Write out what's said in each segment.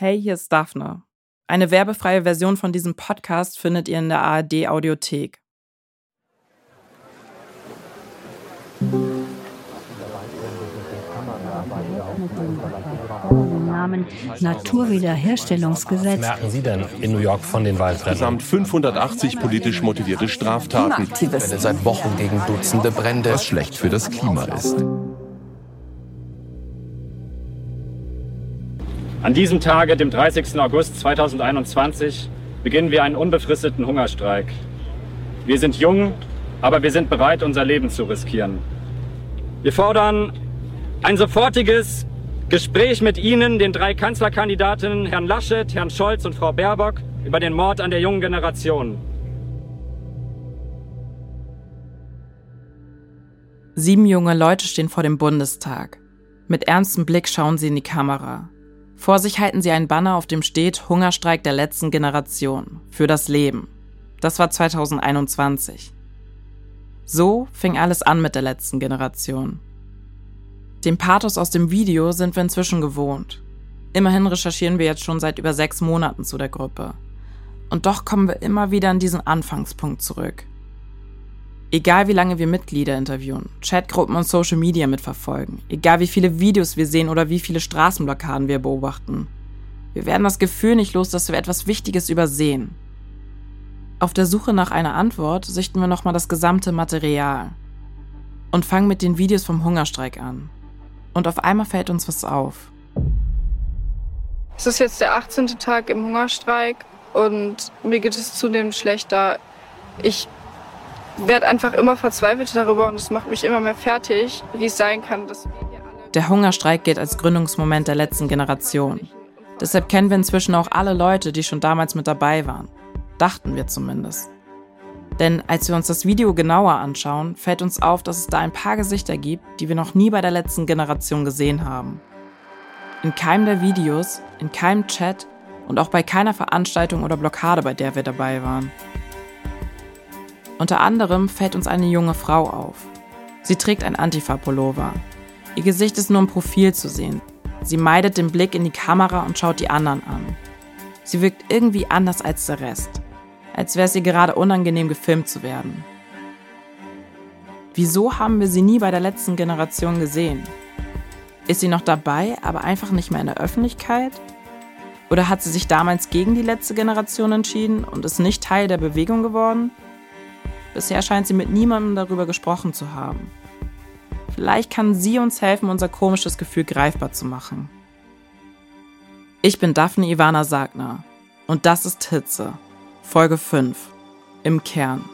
Hey, hier ist Daphne. Eine werbefreie Version von diesem Podcast findet ihr in der ARD Audiothek. Namen Naturwiederherstellungsgesetz. Was merken Sie denn in New York von den Waldbränden? Insgesamt 580 politisch motivierte Straftaten. Welle seit Wochen gegen Dutzende Brände. Was schlecht für das Klima ist. An diesem Tage, dem 30. August 2021, beginnen wir einen unbefristeten Hungerstreik. Wir sind jung, aber wir sind bereit, unser Leben zu riskieren. Wir fordern ein sofortiges Gespräch mit Ihnen, den drei Kanzlerkandidatinnen Herrn Laschet, Herrn Scholz und Frau Baerbock, über den Mord an der jungen Generation. Sieben junge Leute stehen vor dem Bundestag. Mit ernstem Blick schauen sie in die Kamera. Vor sich halten sie einen Banner, auf dem steht Hungerstreik der letzten Generation für das Leben. Das war 2021. So fing alles an mit der letzten Generation. Den Pathos aus dem Video sind wir inzwischen gewohnt. Immerhin recherchieren wir jetzt schon seit über sechs Monaten zu der Gruppe. Und doch kommen wir immer wieder an diesen Anfangspunkt zurück. Egal wie lange wir Mitglieder interviewen, Chatgruppen und Social Media mitverfolgen, egal wie viele Videos wir sehen oder wie viele Straßenblockaden wir beobachten, wir werden das Gefühl nicht los, dass wir etwas Wichtiges übersehen. Auf der Suche nach einer Antwort sichten wir nochmal das gesamte Material und fangen mit den Videos vom Hungerstreik an. Und auf einmal fällt uns was auf. Es ist jetzt der 18. Tag im Hungerstreik und mir geht es zudem schlechter. Ich werde einfach immer verzweifelt darüber und es macht mich immer mehr fertig, wie es sein kann, dass wir hier alle. Der Hungerstreik gilt als Gründungsmoment der letzten Generation. Deshalb kennen wir inzwischen auch alle Leute, die schon damals mit dabei waren. Dachten wir zumindest. Denn als wir uns das Video genauer anschauen, fällt uns auf, dass es da ein paar Gesichter gibt, die wir noch nie bei der letzten Generation gesehen haben. In keinem der Videos, in keinem Chat und auch bei keiner Veranstaltung oder Blockade, bei der wir dabei waren. Unter anderem fällt uns eine junge Frau auf. Sie trägt ein Antifa-Pullover. Ihr Gesicht ist nur im Profil zu sehen. Sie meidet den Blick in die Kamera und schaut die anderen an. Sie wirkt irgendwie anders als der Rest als wäre es ihr gerade unangenehm gefilmt zu werden. Wieso haben wir sie nie bei der letzten Generation gesehen? Ist sie noch dabei, aber einfach nicht mehr in der Öffentlichkeit? Oder hat sie sich damals gegen die letzte Generation entschieden und ist nicht Teil der Bewegung geworden? Bisher scheint sie mit niemandem darüber gesprochen zu haben. Vielleicht kann sie uns helfen, unser komisches Gefühl greifbar zu machen. Ich bin Daphne Ivana Sagner und das ist Hitze. Folge 5 Im Kern.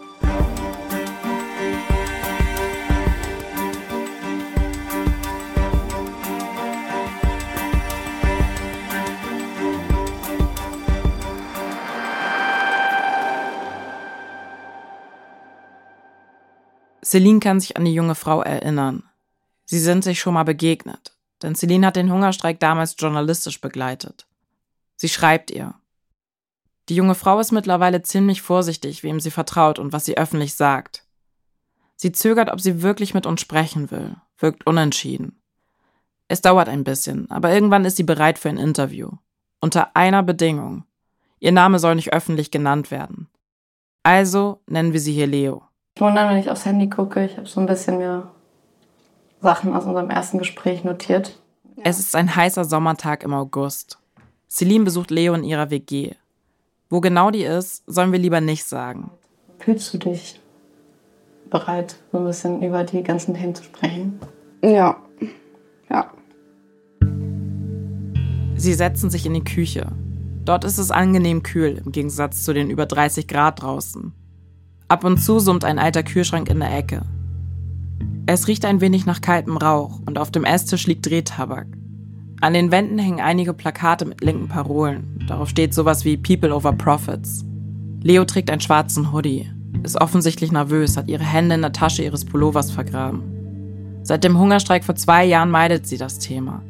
Celine kann sich an die junge Frau erinnern. Sie sind sich schon mal begegnet, denn Celine hat den Hungerstreik damals journalistisch begleitet. Sie schreibt ihr. Die junge Frau ist mittlerweile ziemlich vorsichtig, wem sie vertraut und was sie öffentlich sagt. Sie zögert, ob sie wirklich mit uns sprechen will, wirkt unentschieden. Es dauert ein bisschen, aber irgendwann ist sie bereit für ein Interview. Unter einer Bedingung. Ihr Name soll nicht öffentlich genannt werden. Also nennen wir sie hier Leo. Ich wundere, wenn ich aufs Handy gucke, ich habe so ein bisschen mir Sachen aus unserem ersten Gespräch notiert. Es ist ein heißer Sommertag im August. Celine besucht Leo in ihrer WG. Wo genau die ist, sollen wir lieber nicht sagen. Fühlst du dich bereit, so ein bisschen über die ganzen Themen zu sprechen? Ja. Ja. Sie setzen sich in die Küche. Dort ist es angenehm kühl, im Gegensatz zu den über 30 Grad draußen. Ab und zu summt ein alter Kühlschrank in der Ecke. Es riecht ein wenig nach kaltem Rauch und auf dem Esstisch liegt Drehtabak. An den Wänden hängen einige Plakate mit linken Parolen. Darauf steht sowas wie People over Profits. Leo trägt einen schwarzen Hoodie, ist offensichtlich nervös, hat ihre Hände in der Tasche ihres Pullovers vergraben. Seit dem Hungerstreik vor zwei Jahren meidet sie das Thema.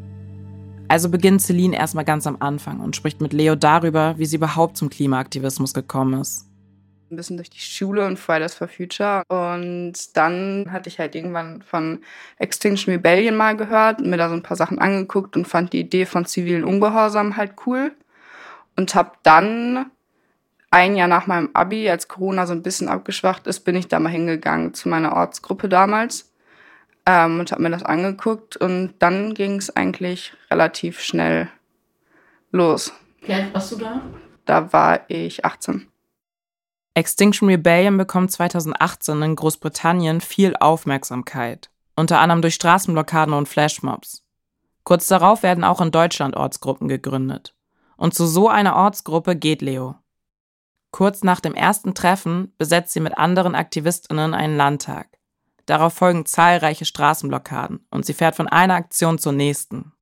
Also beginnt Celine erstmal ganz am Anfang und spricht mit Leo darüber, wie sie überhaupt zum Klimaaktivismus gekommen ist ein bisschen durch die Schule und Fridays for Future. Und dann hatte ich halt irgendwann von Extinction Rebellion mal gehört, mir da so ein paar Sachen angeguckt und fand die Idee von zivilen Ungehorsam halt cool. und habe dann ein Jahr nach meinem Abi, als Corona so ein bisschen abgeschwacht ist, bin ich da mal hingegangen zu meiner Ortsgruppe damals ähm, und habe mir das angeguckt und dann ging es eigentlich relativ schnell los. Wie alt warst du da? Da war ich 18. Extinction Rebellion bekommt 2018 in Großbritannien viel Aufmerksamkeit, unter anderem durch Straßenblockaden und Flashmobs. Kurz darauf werden auch in Deutschland Ortsgruppen gegründet. Und zu so einer Ortsgruppe geht Leo. Kurz nach dem ersten Treffen besetzt sie mit anderen Aktivistinnen einen Landtag. Darauf folgen zahlreiche Straßenblockaden und sie fährt von einer Aktion zur nächsten.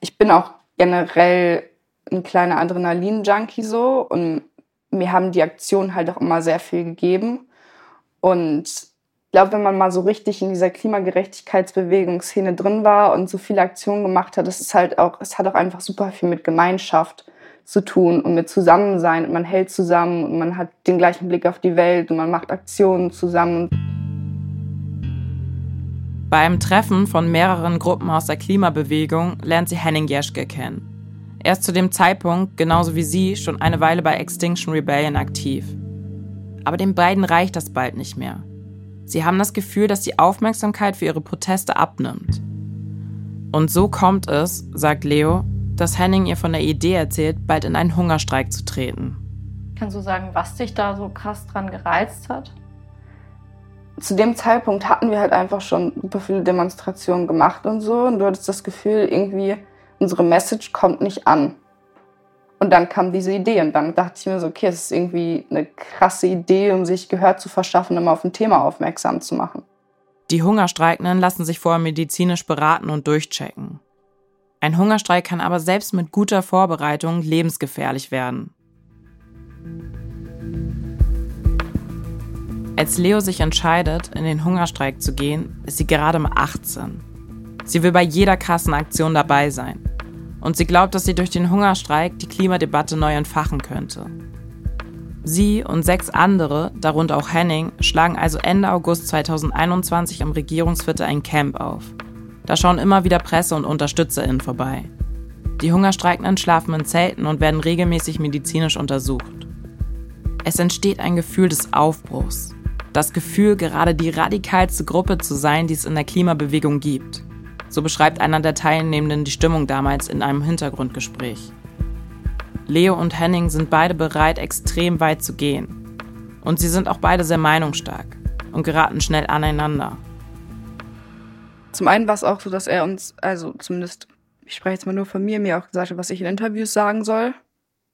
Ich bin auch generell ein kleiner Adrenalin-Junkie so und mir haben die Aktionen halt auch immer sehr viel gegeben. Und ich glaube, wenn man mal so richtig in dieser Klimagerechtigkeitsbewegungsszene drin war und so viele Aktionen gemacht hat, das ist halt auch, es hat auch einfach super viel mit Gemeinschaft zu tun und mit Zusammensein. Und man hält zusammen und man hat den gleichen Blick auf die Welt und man macht Aktionen zusammen. Beim Treffen von mehreren Gruppen aus der Klimabewegung lernt sie Henning Jeschke kennen. Er ist zu dem Zeitpunkt, genauso wie sie, schon eine Weile bei Extinction Rebellion aktiv. Aber den beiden reicht das bald nicht mehr. Sie haben das Gefühl, dass die Aufmerksamkeit für ihre Proteste abnimmt. Und so kommt es, sagt Leo, dass Henning ihr von der Idee erzählt, bald in einen Hungerstreik zu treten. Kannst du sagen, was dich da so krass dran gereizt hat? Zu dem Zeitpunkt hatten wir halt einfach schon super viele Demonstrationen gemacht und so. Und du hattest das Gefühl, irgendwie, unsere Message kommt nicht an. Und dann kam diese Idee und dann dachte ich mir so, okay, es ist irgendwie eine krasse Idee, um sich Gehör zu verschaffen, um auf ein Thema aufmerksam zu machen. Die Hungerstreikenden lassen sich vorher medizinisch beraten und durchchecken. Ein Hungerstreik kann aber selbst mit guter Vorbereitung lebensgefährlich werden. Als Leo sich entscheidet, in den Hungerstreik zu gehen, ist sie gerade mal 18. Sie will bei jeder Kassenaktion dabei sein. Und sie glaubt, dass sie durch den Hungerstreik die Klimadebatte neu entfachen könnte. Sie und sechs andere, darunter auch Henning, schlagen also Ende August 2021 am Regierungsviertel ein Camp auf. Da schauen immer wieder Presse und UnterstützerInnen vorbei. Die Hungerstreikenden schlafen in Zelten und werden regelmäßig medizinisch untersucht. Es entsteht ein Gefühl des Aufbruchs. Das Gefühl, gerade die radikalste Gruppe zu sein, die es in der Klimabewegung gibt. So beschreibt einer der Teilnehmenden die Stimmung damals in einem Hintergrundgespräch. Leo und Henning sind beide bereit, extrem weit zu gehen. Und sie sind auch beide sehr meinungsstark und geraten schnell aneinander. Zum einen war es auch so, dass er uns, also zumindest, ich spreche jetzt mal nur von mir, mir auch gesagt hat, was ich in Interviews sagen soll,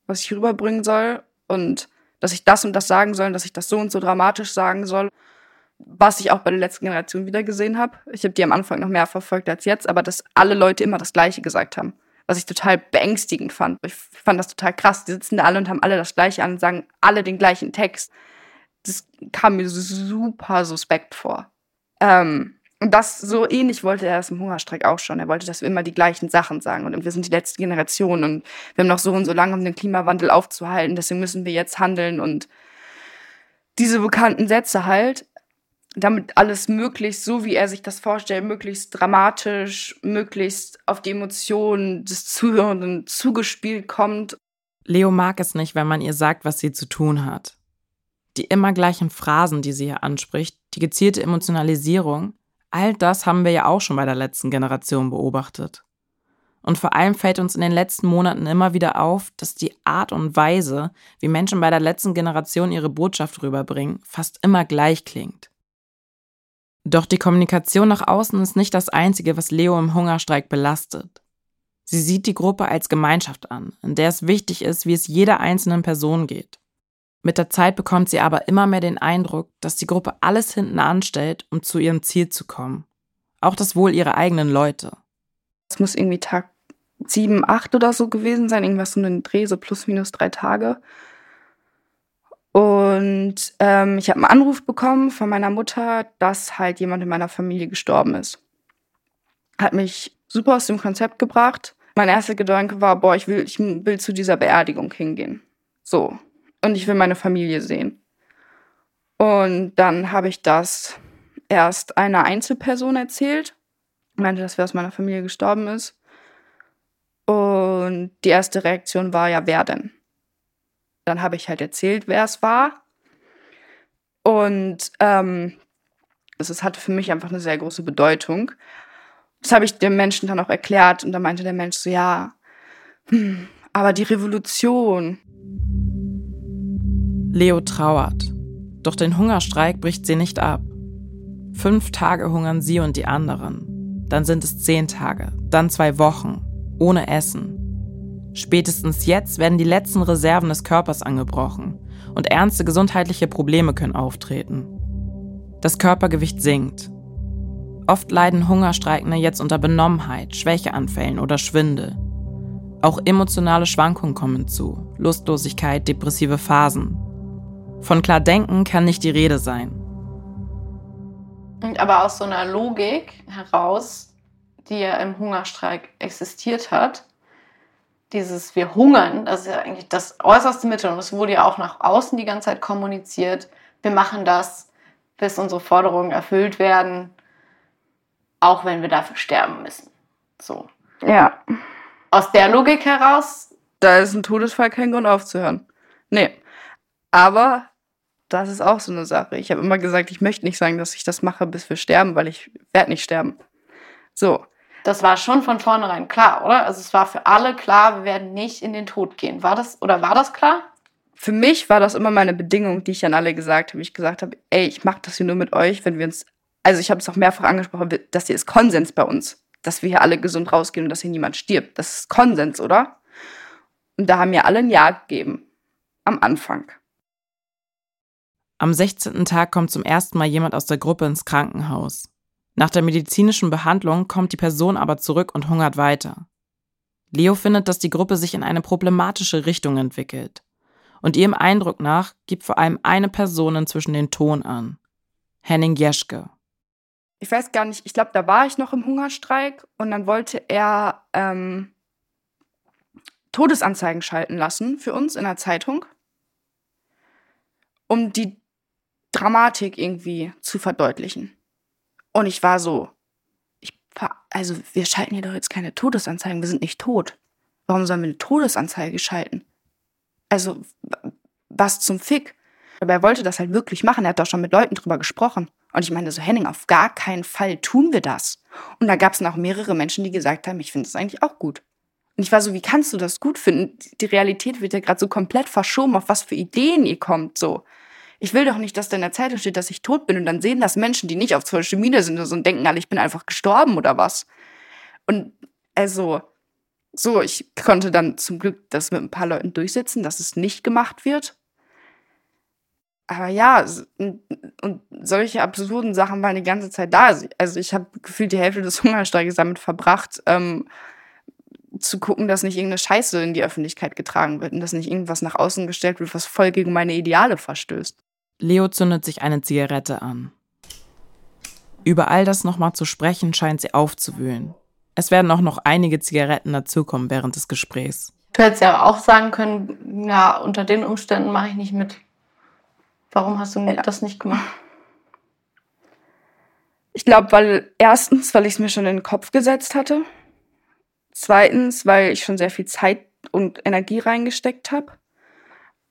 was ich rüberbringen soll und dass ich das und das sagen soll, dass ich das so und so dramatisch sagen soll. Was ich auch bei der letzten Generation wieder gesehen habe. Ich habe die am Anfang noch mehr verfolgt als jetzt, aber dass alle Leute immer das Gleiche gesagt haben. Was ich total beängstigend fand. Ich fand das total krass. Die sitzen da alle und haben alle das Gleiche an und sagen alle den gleichen Text. Das kam mir super suspekt vor. Ähm, und das so ähnlich wollte er es im Hungerstreik auch schon. Er wollte, dass wir immer die gleichen Sachen sagen. Und wir sind die letzte Generation und wir haben noch so und so lange, um den Klimawandel aufzuhalten. Deswegen müssen wir jetzt handeln und diese bekannten Sätze halt, damit alles möglichst, so wie er sich das vorstellt, möglichst dramatisch, möglichst auf die Emotionen des Zuhörenden zugespielt kommt. Leo mag es nicht, wenn man ihr sagt, was sie zu tun hat. Die immer gleichen Phrasen, die sie hier anspricht, die gezielte Emotionalisierung, All das haben wir ja auch schon bei der letzten Generation beobachtet. Und vor allem fällt uns in den letzten Monaten immer wieder auf, dass die Art und Weise, wie Menschen bei der letzten Generation ihre Botschaft rüberbringen, fast immer gleich klingt. Doch die Kommunikation nach außen ist nicht das Einzige, was Leo im Hungerstreik belastet. Sie sieht die Gruppe als Gemeinschaft an, in der es wichtig ist, wie es jeder einzelnen Person geht. Mit der Zeit bekommt sie aber immer mehr den Eindruck, dass die Gruppe alles hinten anstellt, um zu ihrem Ziel zu kommen. Auch das Wohl ihrer eigenen Leute. Es muss irgendwie Tag sieben, acht oder so gewesen sein, irgendwas so einen Dreh, so plus minus drei Tage. Und ähm, ich habe einen Anruf bekommen von meiner Mutter, dass halt jemand in meiner Familie gestorben ist. Hat mich super aus dem Konzept gebracht. Mein erster Gedanke war, boah, ich will, ich will zu dieser Beerdigung hingehen. So und ich will meine Familie sehen. Und dann habe ich das erst einer Einzelperson erzählt, meinte, dass wer aus meiner Familie gestorben ist. Und die erste Reaktion war ja, wer denn? Dann habe ich halt erzählt, wer es war. Und ähm, das, das hatte für mich einfach eine sehr große Bedeutung. Das habe ich dem Menschen dann auch erklärt und da meinte der Mensch so, ja, hm, aber die Revolution. Leo trauert. Doch den Hungerstreik bricht sie nicht ab. Fünf Tage hungern sie und die anderen. Dann sind es zehn Tage, dann zwei Wochen, ohne Essen. Spätestens jetzt werden die letzten Reserven des Körpers angebrochen und ernste gesundheitliche Probleme können auftreten. Das Körpergewicht sinkt. Oft leiden Hungerstreikende jetzt unter Benommenheit, Schwächeanfällen oder Schwindel. Auch emotionale Schwankungen kommen hinzu, Lustlosigkeit, depressive Phasen. Von klar denken kann nicht die Rede sein. Aber aus so einer Logik heraus, die ja im Hungerstreik existiert hat, dieses wir hungern, das ist ja eigentlich das äußerste Mittel und es wurde ja auch nach außen die ganze Zeit kommuniziert. Wir machen das, bis unsere Forderungen erfüllt werden, auch wenn wir dafür sterben müssen. So. Ja. Aus der Logik heraus. Da ist ein Todesfall kein Grund aufzuhören. Nee. Aber das ist auch so eine Sache. Ich habe immer gesagt, ich möchte nicht sagen, dass ich das mache, bis wir sterben, weil ich werde nicht sterben. So. Das war schon von vornherein klar, oder? Also es war für alle klar, wir werden nicht in den Tod gehen. War das oder war das klar? Für mich war das immer meine Bedingung, die ich an alle gesagt habe. Ich gesagt habe, ey, ich mache das hier nur mit euch, wenn wir uns, also ich habe es auch mehrfach angesprochen, das hier ist Konsens bei uns, dass wir hier alle gesund rausgehen und dass hier niemand stirbt. Das ist Konsens, oder? Und da haben mir alle ein Ja gegeben. Am Anfang. Am 16. Tag kommt zum ersten Mal jemand aus der Gruppe ins Krankenhaus. Nach der medizinischen Behandlung kommt die Person aber zurück und hungert weiter. Leo findet, dass die Gruppe sich in eine problematische Richtung entwickelt. Und ihrem Eindruck nach gibt vor allem eine Person inzwischen den Ton an. Henning Jeschke. Ich weiß gar nicht, ich glaube, da war ich noch im Hungerstreik und dann wollte er ähm, Todesanzeigen schalten lassen für uns in der Zeitung, um die Dramatik irgendwie zu verdeutlichen. Und ich war so, ich, also wir schalten hier doch jetzt keine Todesanzeigen, wir sind nicht tot. Warum sollen wir eine Todesanzeige schalten? Also, was zum Fick? Aber er wollte das halt wirklich machen. Er hat doch schon mit Leuten drüber gesprochen. Und ich meine so, Henning, auf gar keinen Fall tun wir das. Und da gab es noch mehrere Menschen, die gesagt haben, ich finde das eigentlich auch gut. Und ich war so, wie kannst du das gut finden? Die Realität wird ja gerade so komplett verschoben, auf was für Ideen ihr kommt, so ich will doch nicht, dass da in der Zeitung steht, dass ich tot bin und dann sehen das Menschen, die nicht auf Social Media sind und denken alle, ich bin einfach gestorben oder was. Und also, so, ich konnte dann zum Glück das mit ein paar Leuten durchsetzen, dass es nicht gemacht wird. Aber ja, und solche absurden Sachen waren die ganze Zeit da. Also ich habe gefühlt die Hälfte des Hungerstreiks damit verbracht, ähm, zu gucken, dass nicht irgendeine Scheiße in die Öffentlichkeit getragen wird und dass nicht irgendwas nach außen gestellt wird, was voll gegen meine Ideale verstößt. Leo zündet sich eine Zigarette an. Über all das nochmal zu sprechen, scheint sie aufzuwühlen. Es werden auch noch einige Zigaretten dazukommen während des Gesprächs. Du hättest ja auch sagen können, ja, unter den Umständen mache ich nicht mit. Warum hast du ja. das nicht gemacht? Ich glaube, weil erstens, weil ich es mir schon in den Kopf gesetzt hatte. Zweitens, weil ich schon sehr viel Zeit und Energie reingesteckt habe.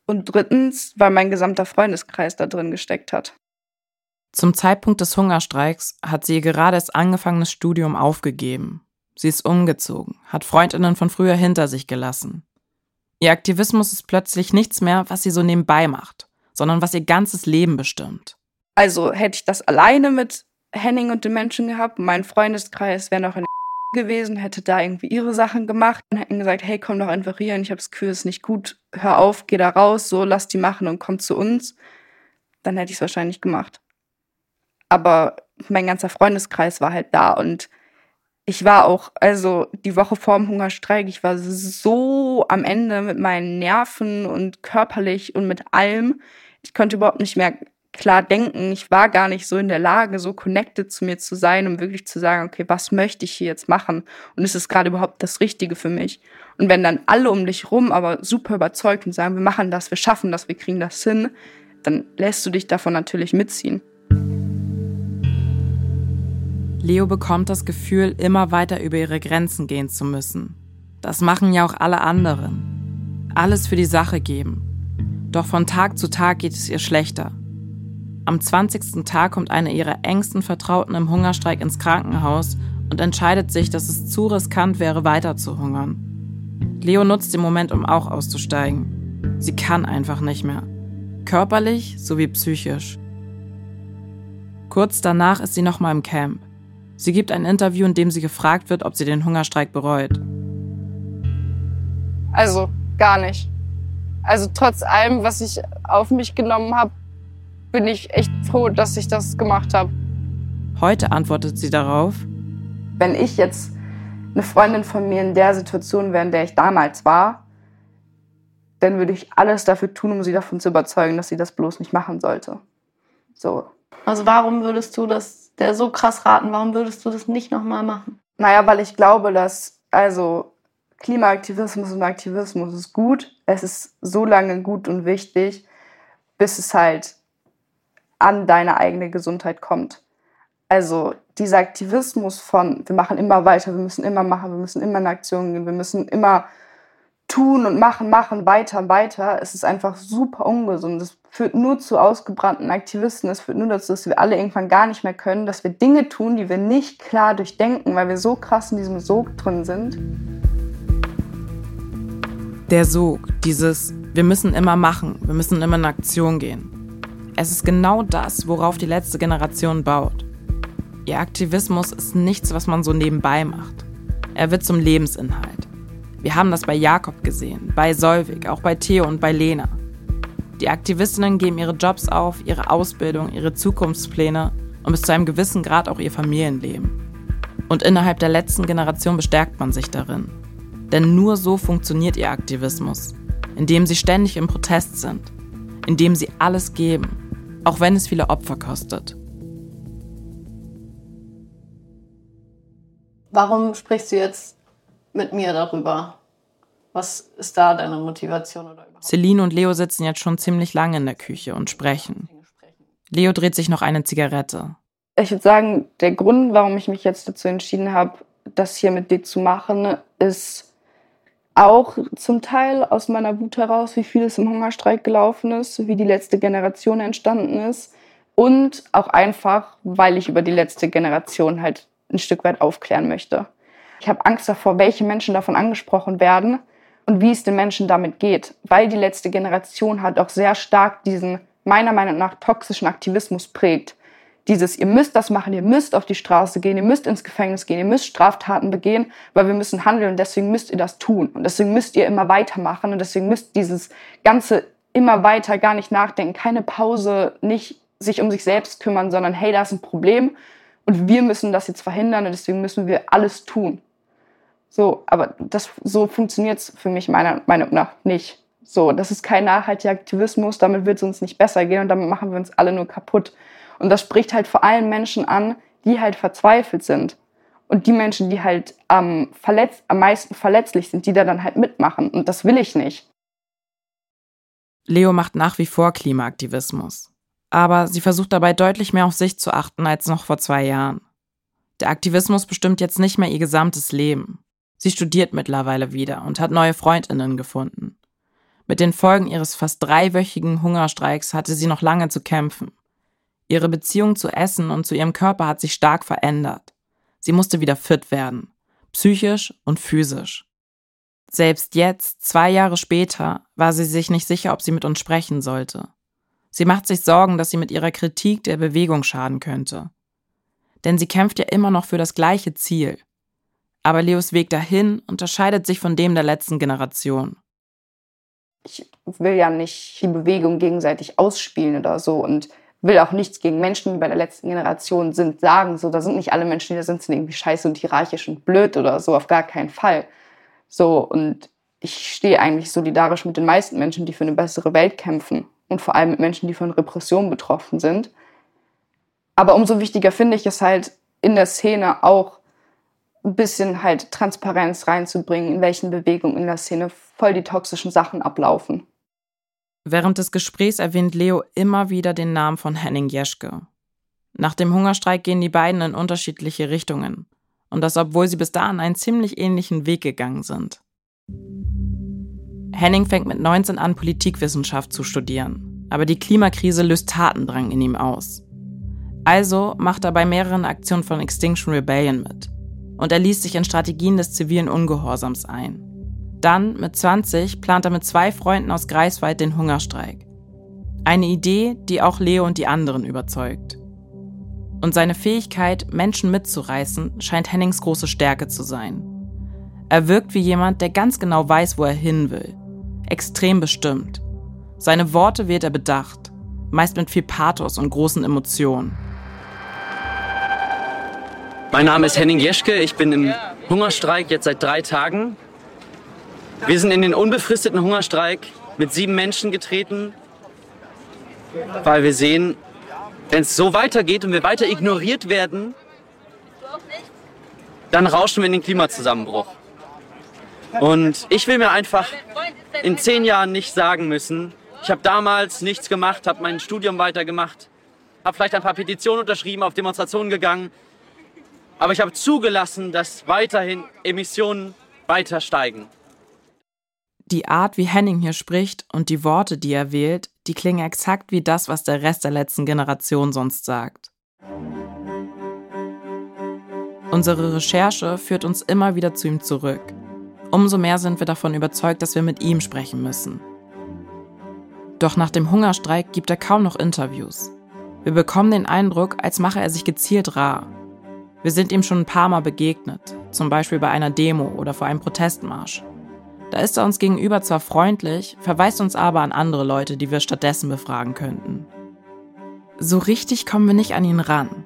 Und drittens, weil mein gesamter Freundeskreis da drin gesteckt hat. Zum Zeitpunkt des Hungerstreiks hat sie ihr gerade erst angefangenes Studium aufgegeben. Sie ist umgezogen, hat Freundinnen von früher hinter sich gelassen. Ihr Aktivismus ist plötzlich nichts mehr, was sie so nebenbei macht, sondern was ihr ganzes Leben bestimmt. Also hätte ich das alleine mit Henning und den Menschen gehabt, mein Freundeskreis wäre noch in gewesen, hätte da irgendwie ihre Sachen gemacht und hätten gesagt, hey, komm doch einfach hier ich habe das Gefühl, es ist nicht gut, hör auf, geh da raus, so, lass die machen und komm zu uns, dann hätte ich es wahrscheinlich gemacht. Aber mein ganzer Freundeskreis war halt da und ich war auch, also die Woche vor dem Hungerstreik, ich war so am Ende mit meinen Nerven und körperlich und mit allem. Ich konnte überhaupt nicht mehr klar denken. Ich war gar nicht so in der Lage, so connected zu mir zu sein, um wirklich zu sagen, okay, was möchte ich hier jetzt machen? Und ist es gerade überhaupt das Richtige für mich? Und wenn dann alle um dich rum aber super überzeugt und sagen, wir machen das, wir schaffen das, wir kriegen das hin, dann lässt du dich davon natürlich mitziehen. Leo bekommt das Gefühl, immer weiter über ihre Grenzen gehen zu müssen. Das machen ja auch alle anderen. Alles für die Sache geben. Doch von Tag zu Tag geht es ihr schlechter. Am 20. Tag kommt eine ihrer engsten Vertrauten im Hungerstreik ins Krankenhaus und entscheidet sich, dass es zu riskant wäre, weiter zu hungern. Leo nutzt den Moment, um auch auszusteigen. Sie kann einfach nicht mehr. Körperlich sowie psychisch. Kurz danach ist sie nochmal im Camp. Sie gibt ein Interview, in dem sie gefragt wird, ob sie den Hungerstreik bereut. Also gar nicht. Also trotz allem, was ich auf mich genommen habe, bin ich echt froh, dass ich das gemacht habe. Heute antwortet sie darauf, wenn ich jetzt eine Freundin von mir in der Situation wäre, in der ich damals war, dann würde ich alles dafür tun, um sie davon zu überzeugen, dass sie das bloß nicht machen sollte. So. Also warum würdest du das der so krass raten? Warum würdest du das nicht nochmal machen? Naja, weil ich glaube, dass, also Klimaaktivismus und Aktivismus ist gut. Es ist so lange gut und wichtig, bis es halt an deine eigene Gesundheit kommt. Also dieser Aktivismus von, wir machen immer weiter, wir müssen immer machen, wir müssen immer in Aktion gehen, wir müssen immer tun und machen, machen, weiter, weiter. Es ist einfach super ungesund. Es führt nur zu ausgebrannten Aktivisten. Es führt nur dazu, dass wir alle irgendwann gar nicht mehr können, dass wir Dinge tun, die wir nicht klar durchdenken, weil wir so krass in diesem Sog drin sind. Der Sog, dieses wir müssen immer machen, wir müssen immer in Aktion gehen. Es ist genau das, worauf die letzte Generation baut. Ihr Aktivismus ist nichts, was man so nebenbei macht. Er wird zum Lebensinhalt. Wir haben das bei Jakob gesehen, bei Solvig, auch bei Theo und bei Lena. Die Aktivistinnen geben ihre Jobs auf, ihre Ausbildung, ihre Zukunftspläne und bis zu einem gewissen Grad auch ihr Familienleben. Und innerhalb der letzten Generation bestärkt man sich darin. Denn nur so funktioniert ihr Aktivismus, indem sie ständig im Protest sind, indem sie alles geben, auch wenn es viele Opfer kostet. Warum sprichst du jetzt mit mir darüber? Was ist da deine Motivation? Oder Celine und Leo sitzen jetzt schon ziemlich lange in der Küche und sprechen. Leo dreht sich noch eine Zigarette. Ich würde sagen, der Grund, warum ich mich jetzt dazu entschieden habe, das hier mit dir zu machen, ist auch zum Teil aus meiner Wut heraus, wie viel es im Hungerstreik gelaufen ist, wie die letzte Generation entstanden ist und auch einfach, weil ich über die letzte Generation halt ein Stück weit aufklären möchte. Ich habe Angst davor, welche Menschen davon angesprochen werden und wie es den Menschen damit geht, weil die letzte Generation hat auch sehr stark diesen meiner Meinung nach toxischen Aktivismus prägt. Dieses, ihr müsst das machen, ihr müsst auf die Straße gehen, ihr müsst ins Gefängnis gehen, ihr müsst Straftaten begehen, weil wir müssen handeln und deswegen müsst ihr das tun. Und deswegen müsst ihr immer weitermachen und deswegen müsst dieses ganze immer weiter gar nicht nachdenken, keine Pause, nicht sich um sich selbst kümmern, sondern hey, da ist ein Problem und wir müssen das jetzt verhindern und deswegen müssen wir alles tun. So, aber das, so funktioniert es für mich meiner Meinung nach nicht. So, das ist kein nachhaltiger Aktivismus, damit wird es uns nicht besser gehen und damit machen wir uns alle nur kaputt. Und das spricht halt vor allem Menschen an, die halt verzweifelt sind. Und die Menschen, die halt am, verletz am meisten verletzlich sind, die da dann halt mitmachen. Und das will ich nicht. Leo macht nach wie vor Klimaaktivismus aber sie versucht dabei deutlich mehr auf sich zu achten als noch vor zwei Jahren. Der Aktivismus bestimmt jetzt nicht mehr ihr gesamtes Leben. Sie studiert mittlerweile wieder und hat neue Freundinnen gefunden. Mit den Folgen ihres fast dreiwöchigen Hungerstreiks hatte sie noch lange zu kämpfen. Ihre Beziehung zu Essen und zu ihrem Körper hat sich stark verändert. Sie musste wieder fit werden, psychisch und physisch. Selbst jetzt, zwei Jahre später, war sie sich nicht sicher, ob sie mit uns sprechen sollte. Sie macht sich Sorgen, dass sie mit ihrer Kritik der Bewegung schaden könnte. Denn sie kämpft ja immer noch für das gleiche Ziel. Aber Leos Weg dahin unterscheidet sich von dem der letzten Generation. Ich will ja nicht die Bewegung gegenseitig ausspielen oder so und will auch nichts gegen Menschen, die bei der letzten Generation sind, sagen. So, da sind nicht alle Menschen, die da sind, sind irgendwie scheiße und hierarchisch und blöd oder so, auf gar keinen Fall. So, und ich stehe eigentlich solidarisch mit den meisten Menschen, die für eine bessere Welt kämpfen und vor allem mit Menschen, die von Repression betroffen sind. Aber umso wichtiger finde ich es halt in der Szene auch ein bisschen halt Transparenz reinzubringen, in welchen Bewegungen in der Szene voll die toxischen Sachen ablaufen. Während des Gesprächs erwähnt Leo immer wieder den Namen von Henning Jeschke. Nach dem Hungerstreik gehen die beiden in unterschiedliche Richtungen. Und das, obwohl sie bis dahin einen ziemlich ähnlichen Weg gegangen sind. Henning fängt mit 19 an, Politikwissenschaft zu studieren. Aber die Klimakrise löst Tatendrang in ihm aus. Also macht er bei mehreren Aktionen von Extinction Rebellion mit. Und er liest sich in Strategien des zivilen Ungehorsams ein. Dann, mit 20, plant er mit zwei Freunden aus Greifswald den Hungerstreik. Eine Idee, die auch Leo und die anderen überzeugt. Und seine Fähigkeit, Menschen mitzureißen, scheint Hennings große Stärke zu sein. Er wirkt wie jemand, der ganz genau weiß, wo er hin will. Extrem bestimmt. Seine Worte wählt er bedacht, meist mit viel Pathos und großen Emotionen. Mein Name ist Henning Jeschke, ich bin im Hungerstreik jetzt seit drei Tagen. Wir sind in den unbefristeten Hungerstreik mit sieben Menschen getreten, weil wir sehen, wenn es so weitergeht und wir weiter ignoriert werden, dann rauschen wir in den Klimazusammenbruch. Und ich will mir einfach in zehn Jahren nicht sagen müssen, ich habe damals nichts gemacht, habe mein Studium weitergemacht, habe vielleicht ein paar Petitionen unterschrieben, auf Demonstrationen gegangen, aber ich habe zugelassen, dass weiterhin Emissionen weiter steigen. Die Art, wie Henning hier spricht und die Worte, die er wählt, die klingen exakt wie das, was der Rest der letzten Generation sonst sagt. Unsere Recherche führt uns immer wieder zu ihm zurück. Umso mehr sind wir davon überzeugt, dass wir mit ihm sprechen müssen. Doch nach dem Hungerstreik gibt er kaum noch Interviews. Wir bekommen den Eindruck, als mache er sich gezielt rar. Wir sind ihm schon ein paar Mal begegnet, zum Beispiel bei einer Demo oder vor einem Protestmarsch. Da ist er uns gegenüber zwar freundlich, verweist uns aber an andere Leute, die wir stattdessen befragen könnten. So richtig kommen wir nicht an ihn ran.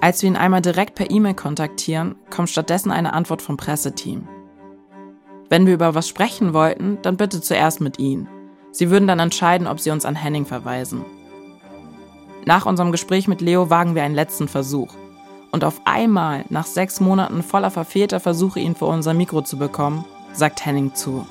Als wir ihn einmal direkt per E-Mail kontaktieren, kommt stattdessen eine Antwort vom Presseteam. Wenn wir über was sprechen wollten, dann bitte zuerst mit ihnen. Sie würden dann entscheiden, ob sie uns an Henning verweisen. Nach unserem Gespräch mit Leo wagen wir einen letzten Versuch. Und auf einmal, nach sechs Monaten voller verfehlter Versuche, ihn vor unser Mikro zu bekommen, sagt Henning zu.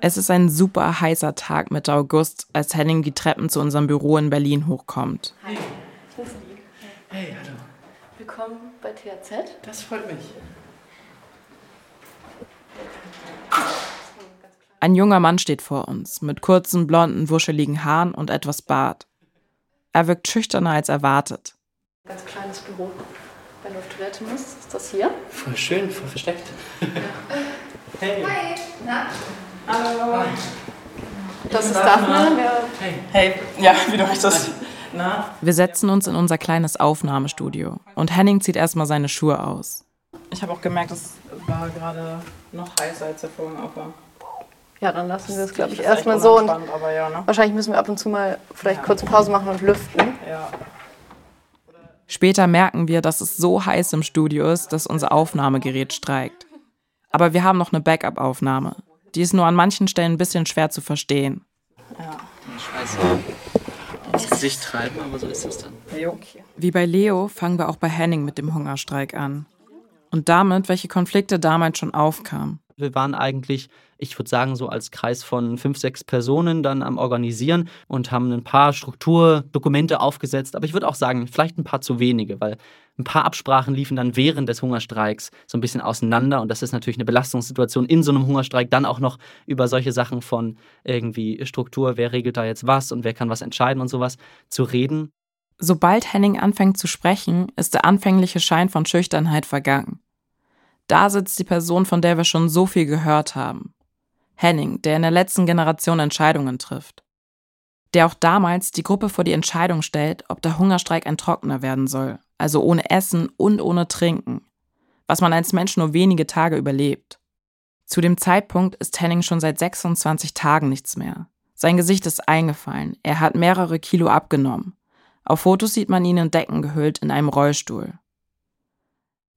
Es ist ein super heißer Tag Mitte August, als Henning die Treppen zu unserem Büro in Berlin hochkommt. Hi, ich bin Sieg. Hey, hallo. Willkommen bei THZ. Das freut mich. Ein junger Mann steht vor uns, mit kurzen, blonden, wuscheligen Haaren und etwas Bart. Er wirkt schüchterner als erwartet. Ganz kleines Büro. Wenn du auf Toilette musst, ist das hier. Voll schön, voll versteckt. hey. Hi. Na? Hallo. Das ist Daphne. Hey. Hey, ja, wie du möchtest. Na? Wir setzen uns in unser kleines Aufnahmestudio und Henning zieht erstmal seine Schuhe aus. Ich habe auch gemerkt, es war gerade noch heißer, als der Vorgang auf war. Ja, dann lassen wir es, glaube ich, erstmal so. Und ja, ne? wahrscheinlich müssen wir ab und zu mal vielleicht kurz Pause machen und lüften. Ja. Später merken wir, dass es so heiß im Studio ist, dass unser Aufnahmegerät streikt. Aber wir haben noch eine Backup-Aufnahme. Die ist nur an manchen Stellen ein bisschen schwer zu verstehen. Ja. Scheiße. Ins Gesicht treiben, aber so ist das dann. Wie bei Leo fangen wir auch bei Henning mit dem Hungerstreik an. Und damit, welche Konflikte damals schon aufkamen. Wir waren eigentlich, ich würde sagen, so als Kreis von fünf, sechs Personen dann am Organisieren und haben ein paar Strukturdokumente aufgesetzt. Aber ich würde auch sagen, vielleicht ein paar zu wenige, weil ein paar Absprachen liefen dann während des Hungerstreiks so ein bisschen auseinander. Und das ist natürlich eine Belastungssituation in so einem Hungerstreik, dann auch noch über solche Sachen von irgendwie Struktur, wer regelt da jetzt was und wer kann was entscheiden und sowas zu reden. Sobald Henning anfängt zu sprechen, ist der anfängliche Schein von Schüchternheit vergangen. Da sitzt die Person, von der wir schon so viel gehört haben. Henning, der in der letzten Generation Entscheidungen trifft. Der auch damals die Gruppe vor die Entscheidung stellt, ob der Hungerstreik ein trockener werden soll, also ohne Essen und ohne Trinken, was man als Mensch nur wenige Tage überlebt. Zu dem Zeitpunkt ist Henning schon seit 26 Tagen nichts mehr. Sein Gesicht ist eingefallen, er hat mehrere Kilo abgenommen. Auf Fotos sieht man ihn in Decken gehüllt in einem Rollstuhl.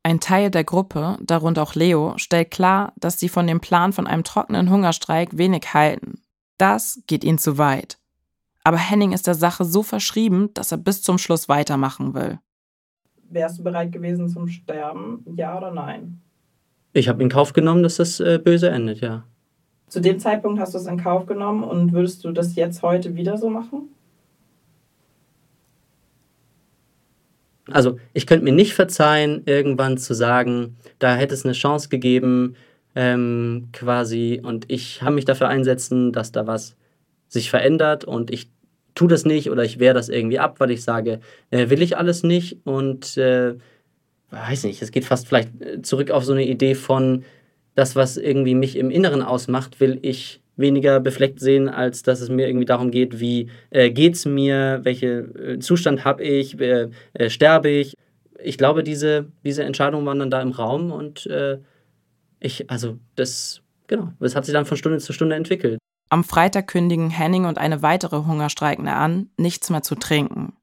Ein Teil der Gruppe, darunter auch Leo, stellt klar, dass sie von dem Plan von einem trockenen Hungerstreik wenig halten. Das geht ihnen zu weit. Aber Henning ist der Sache so verschrieben, dass er bis zum Schluss weitermachen will. Wärst du bereit gewesen zum Sterben? Ja oder nein? Ich habe in Kauf genommen, dass das äh, böse endet, ja. Zu dem Zeitpunkt hast du es in Kauf genommen und würdest du das jetzt heute wieder so machen? Also ich könnte mir nicht verzeihen, irgendwann zu sagen, da hätte es eine Chance gegeben, ähm, quasi, und ich habe mich dafür einsetzen, dass da was sich verändert und ich tue das nicht oder ich wehre das irgendwie ab, weil ich sage, äh, will ich alles nicht und äh, weiß nicht, es geht fast vielleicht äh, zurück auf so eine Idee von das, was irgendwie mich im Inneren ausmacht, will ich weniger befleckt sehen, als dass es mir irgendwie darum geht, wie äh, geht es mir, welchen äh, Zustand habe ich, äh, äh, sterbe ich. Ich glaube, diese, diese Entscheidungen waren dann da im Raum und äh, ich, also das, genau, das hat sich dann von Stunde zu Stunde entwickelt. Am Freitag kündigen Henning und eine weitere Hungerstreikende an, nichts mehr zu trinken.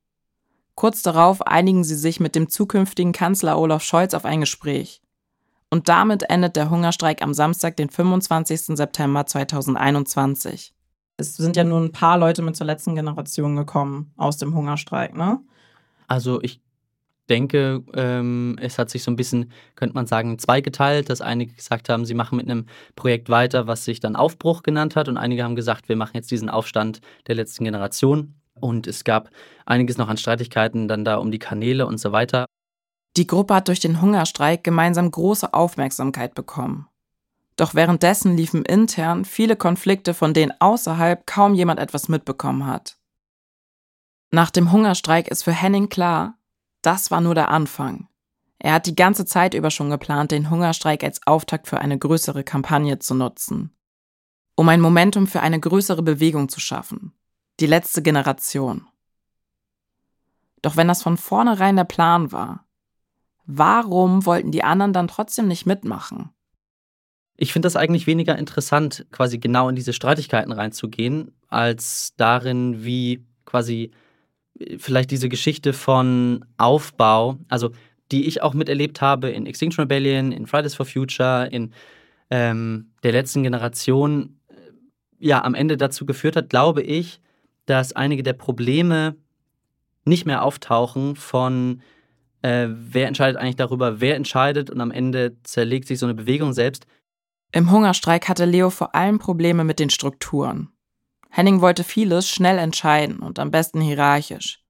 Kurz darauf einigen sie sich mit dem zukünftigen Kanzler Olaf Scholz auf ein Gespräch. Und damit endet der Hungerstreik am Samstag, den 25. September 2021. Es sind ja nur ein paar Leute mit zur letzten Generation gekommen aus dem Hungerstreik, ne? Also ich denke, ähm, es hat sich so ein bisschen, könnte man sagen, zweigeteilt, dass einige gesagt haben, sie machen mit einem Projekt weiter, was sich dann Aufbruch genannt hat und einige haben gesagt, wir machen jetzt diesen Aufstand der letzten Generation. Und es gab einiges noch an Streitigkeiten dann da um die Kanäle und so weiter. Die Gruppe hat durch den Hungerstreik gemeinsam große Aufmerksamkeit bekommen. Doch währenddessen liefen intern viele Konflikte, von denen außerhalb kaum jemand etwas mitbekommen hat. Nach dem Hungerstreik ist für Henning klar, das war nur der Anfang. Er hat die ganze Zeit über schon geplant, den Hungerstreik als Auftakt für eine größere Kampagne zu nutzen. Um ein Momentum für eine größere Bewegung zu schaffen. Die letzte Generation. Doch wenn das von vornherein der Plan war, Warum wollten die anderen dann trotzdem nicht mitmachen? Ich finde das eigentlich weniger interessant, quasi genau in diese Streitigkeiten reinzugehen, als darin, wie quasi äh, vielleicht diese Geschichte von Aufbau, also die ich auch miterlebt habe in Extinction Rebellion, in Fridays for Future, in ähm, der letzten Generation, äh, ja, am Ende dazu geführt hat, glaube ich, dass einige der Probleme nicht mehr auftauchen von äh, wer entscheidet eigentlich darüber, wer entscheidet und am Ende zerlegt sich so eine Bewegung selbst. Im Hungerstreik hatte Leo vor allem Probleme mit den Strukturen. Henning wollte vieles schnell entscheiden und am besten hierarchisch.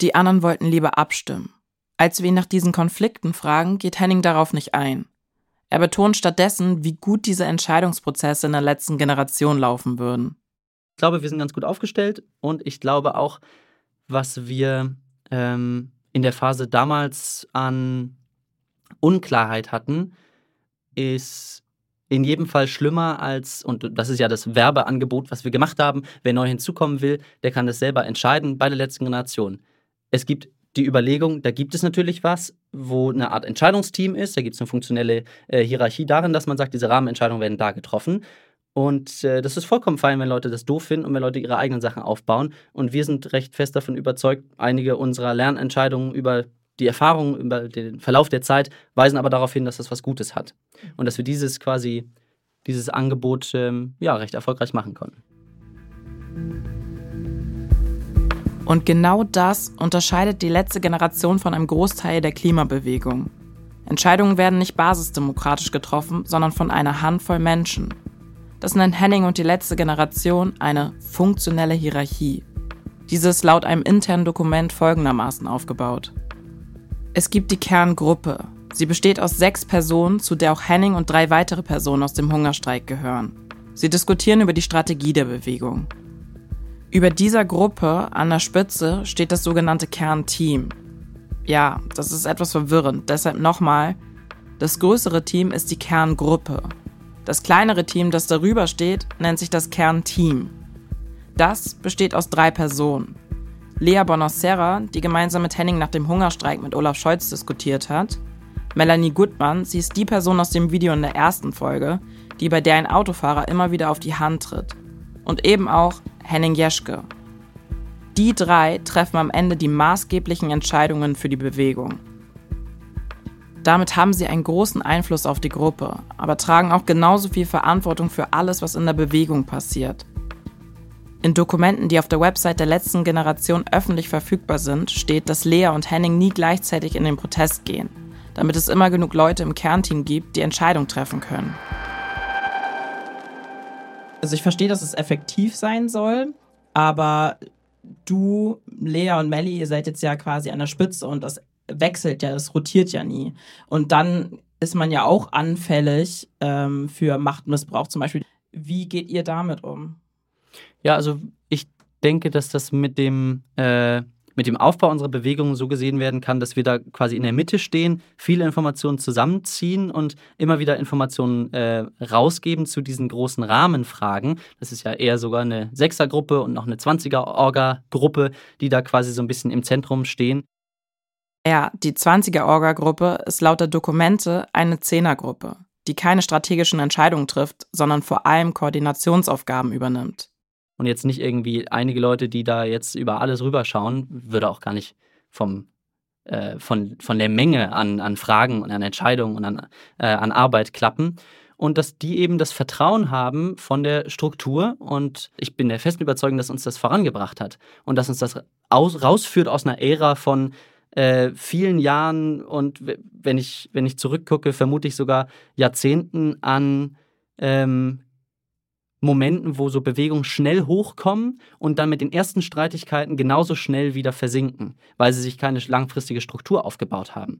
Die anderen wollten lieber abstimmen. Als wir ihn nach diesen Konflikten fragen, geht Henning darauf nicht ein. Er betont stattdessen, wie gut diese Entscheidungsprozesse in der letzten Generation laufen würden. Ich glaube, wir sind ganz gut aufgestellt und ich glaube auch, was wir ähm, in der Phase damals an Unklarheit hatten, ist in jedem Fall schlimmer als, und das ist ja das Werbeangebot, was wir gemacht haben, wer neu hinzukommen will, der kann das selber entscheiden bei der letzten Generation. Es gibt die Überlegung, da gibt es natürlich was, wo eine Art Entscheidungsteam ist, da gibt es eine funktionelle äh, Hierarchie darin, dass man sagt, diese Rahmenentscheidungen werden da getroffen. Und äh, das ist vollkommen fein, wenn Leute das doof finden und wenn Leute ihre eigenen Sachen aufbauen. Und wir sind recht fest davon überzeugt, einige unserer Lernentscheidungen über die Erfahrungen, über den Verlauf der Zeit weisen aber darauf hin, dass das was Gutes hat. Und dass wir dieses quasi, dieses Angebot ähm, ja, recht erfolgreich machen konnten. Und genau das unterscheidet die letzte Generation von einem Großteil der Klimabewegung. Entscheidungen werden nicht basisdemokratisch getroffen, sondern von einer Handvoll Menschen. Das nennt Henning und die letzte Generation eine funktionelle Hierarchie. Diese ist laut einem internen Dokument folgendermaßen aufgebaut. Es gibt die Kerngruppe. Sie besteht aus sechs Personen, zu der auch Henning und drei weitere Personen aus dem Hungerstreik gehören. Sie diskutieren über die Strategie der Bewegung. Über dieser Gruppe an der Spitze steht das sogenannte Kernteam. Ja, das ist etwas verwirrend, deshalb nochmal. Das größere Team ist die Kerngruppe. Das kleinere Team, das darüber steht, nennt sich das Kernteam. Das besteht aus drei Personen. Lea Bonosserra, die gemeinsam mit Henning nach dem Hungerstreik mit Olaf Scholz diskutiert hat. Melanie Gutmann, sie ist die Person aus dem Video in der ersten Folge, die bei der ein Autofahrer immer wieder auf die Hand tritt. Und eben auch Henning Jeschke. Die drei treffen am Ende die maßgeblichen Entscheidungen für die Bewegung. Damit haben sie einen großen Einfluss auf die Gruppe, aber tragen auch genauso viel Verantwortung für alles, was in der Bewegung passiert. In Dokumenten, die auf der Website der letzten Generation öffentlich verfügbar sind, steht, dass Lea und Henning nie gleichzeitig in den Protest gehen, damit es immer genug Leute im Kernteam gibt, die Entscheidungen treffen können. Also ich verstehe, dass es effektiv sein soll, aber du, Lea und Melly, ihr seid jetzt ja quasi an der Spitze und das wechselt ja, das rotiert ja nie. Und dann ist man ja auch anfällig ähm, für Machtmissbrauch zum Beispiel. Wie geht ihr damit um? Ja, also ich denke, dass das mit dem, äh, mit dem Aufbau unserer Bewegung so gesehen werden kann, dass wir da quasi in der Mitte stehen, viele Informationen zusammenziehen und immer wieder Informationen äh, rausgeben zu diesen großen Rahmenfragen. Das ist ja eher sogar eine Sechsergruppe und noch eine 20er-Orga-Gruppe, die da quasi so ein bisschen im Zentrum stehen. Ja, die 20er-Orga-Gruppe ist laut der Dokumente eine Zehnergruppe, die keine strategischen Entscheidungen trifft, sondern vor allem Koordinationsaufgaben übernimmt. Und jetzt nicht irgendwie einige Leute, die da jetzt über alles rüberschauen, würde auch gar nicht vom, äh, von, von der Menge an, an Fragen und an Entscheidungen und an, äh, an Arbeit klappen. Und dass die eben das Vertrauen haben von der Struktur. Und ich bin der festen Überzeugung, dass uns das vorangebracht hat. Und dass uns das aus, rausführt aus einer Ära von äh, vielen Jahren und wenn ich, wenn ich zurückgucke, vermute ich sogar Jahrzehnten an ähm, Momenten, wo so Bewegungen schnell hochkommen und dann mit den ersten Streitigkeiten genauso schnell wieder versinken, weil sie sich keine langfristige Struktur aufgebaut haben.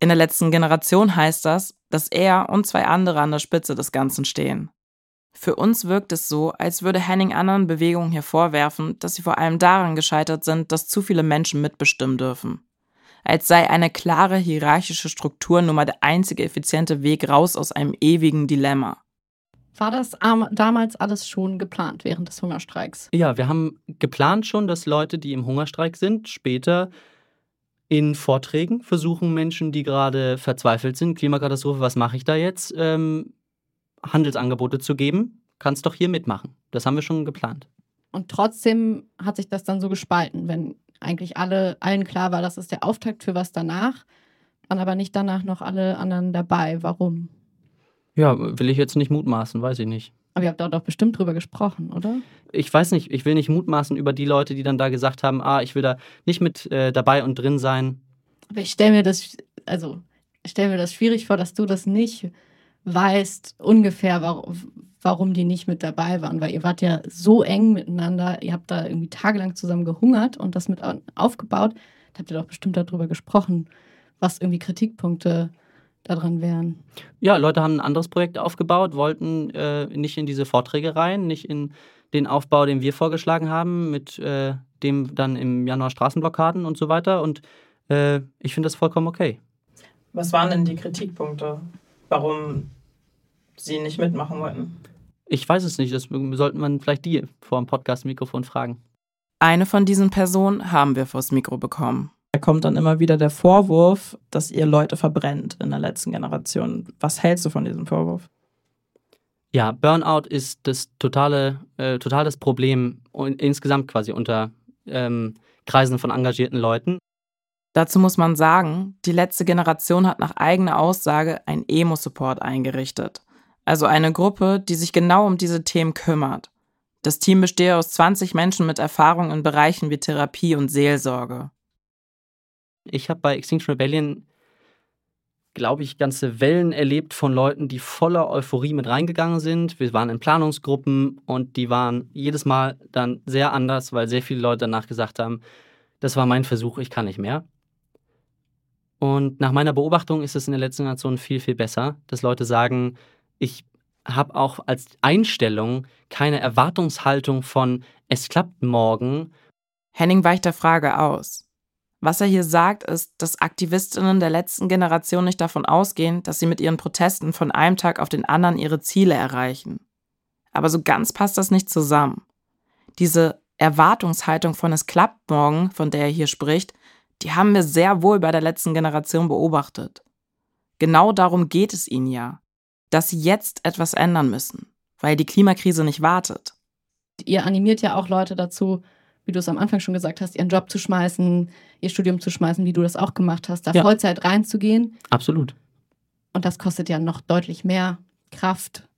In der letzten Generation heißt das, dass er und zwei andere an der Spitze des Ganzen stehen. Für uns wirkt es so, als würde Henning anderen Bewegungen hier vorwerfen, dass sie vor allem daran gescheitert sind, dass zu viele Menschen mitbestimmen dürfen. Als sei eine klare hierarchische Struktur nun mal der einzige effiziente Weg raus aus einem ewigen Dilemma. War das damals alles schon geplant während des Hungerstreiks? Ja, wir haben geplant schon, dass Leute, die im Hungerstreik sind, später in Vorträgen versuchen, Menschen, die gerade verzweifelt sind, Klimakatastrophe, was mache ich da jetzt, ähm, Handelsangebote zu geben. Kannst doch hier mitmachen. Das haben wir schon geplant. Und trotzdem hat sich das dann so gespalten, wenn eigentlich alle, allen klar war, das ist der Auftakt für was danach, waren aber nicht danach noch alle anderen dabei. Warum? Ja, will ich jetzt nicht mutmaßen, weiß ich nicht. Aber ihr habt da doch bestimmt drüber gesprochen, oder? Ich weiß nicht, ich will nicht mutmaßen über die Leute, die dann da gesagt haben, ah, ich will da nicht mit äh, dabei und drin sein. Aber ich stelle mir das, also ich stelle mir das schwierig vor, dass du das nicht weißt, ungefähr, warum, warum die nicht mit dabei waren, weil ihr wart ja so eng miteinander, ihr habt da irgendwie tagelang zusammen gehungert und das mit aufgebaut. Da habt ihr doch bestimmt darüber gesprochen, was irgendwie Kritikpunkte daran wären. Ja, Leute haben ein anderes Projekt aufgebaut, wollten äh, nicht in diese Vorträge rein, nicht in den Aufbau, den wir vorgeschlagen haben, mit äh, dem dann im Januar Straßenblockaden und so weiter. Und äh, ich finde das vollkommen okay. Was waren denn die Kritikpunkte, warum Sie nicht mitmachen wollten? Ich weiß es nicht, das sollte man vielleicht die vor dem Podcast-Mikrofon fragen. Eine von diesen Personen haben wir vors Mikro bekommen. Da kommt dann immer wieder der Vorwurf, dass ihr Leute verbrennt in der letzten Generation. Was hältst du von diesem Vorwurf? Ja, Burnout ist das totale, äh, total Problem insgesamt quasi unter ähm, Kreisen von engagierten Leuten. Dazu muss man sagen, die letzte Generation hat nach eigener Aussage ein Emo-Support eingerichtet. Also eine Gruppe, die sich genau um diese Themen kümmert. Das Team bestehe aus 20 Menschen mit Erfahrung in Bereichen wie Therapie und Seelsorge. Ich habe bei Extinction Rebellion, glaube ich, ganze Wellen erlebt von Leuten, die voller Euphorie mit reingegangen sind. Wir waren in Planungsgruppen und die waren jedes Mal dann sehr anders, weil sehr viele Leute danach gesagt haben, das war mein Versuch, ich kann nicht mehr. Und nach meiner Beobachtung ist es in der letzten Generation viel, viel besser, dass Leute sagen, ich habe auch als Einstellung keine Erwartungshaltung von es klappt morgen. Henning weicht der Frage aus. Was er hier sagt, ist, dass Aktivistinnen der letzten Generation nicht davon ausgehen, dass sie mit ihren Protesten von einem Tag auf den anderen ihre Ziele erreichen. Aber so ganz passt das nicht zusammen. Diese Erwartungshaltung von es klappt morgen, von der er hier spricht, die haben wir sehr wohl bei der letzten Generation beobachtet. Genau darum geht es ihnen ja, dass sie jetzt etwas ändern müssen, weil die Klimakrise nicht wartet. Ihr animiert ja auch Leute dazu, wie du es am Anfang schon gesagt hast, ihren Job zu schmeißen, ihr Studium zu schmeißen, wie du das auch gemacht hast, da ja. Vollzeit reinzugehen. Absolut. Und das kostet ja noch deutlich mehr Kraft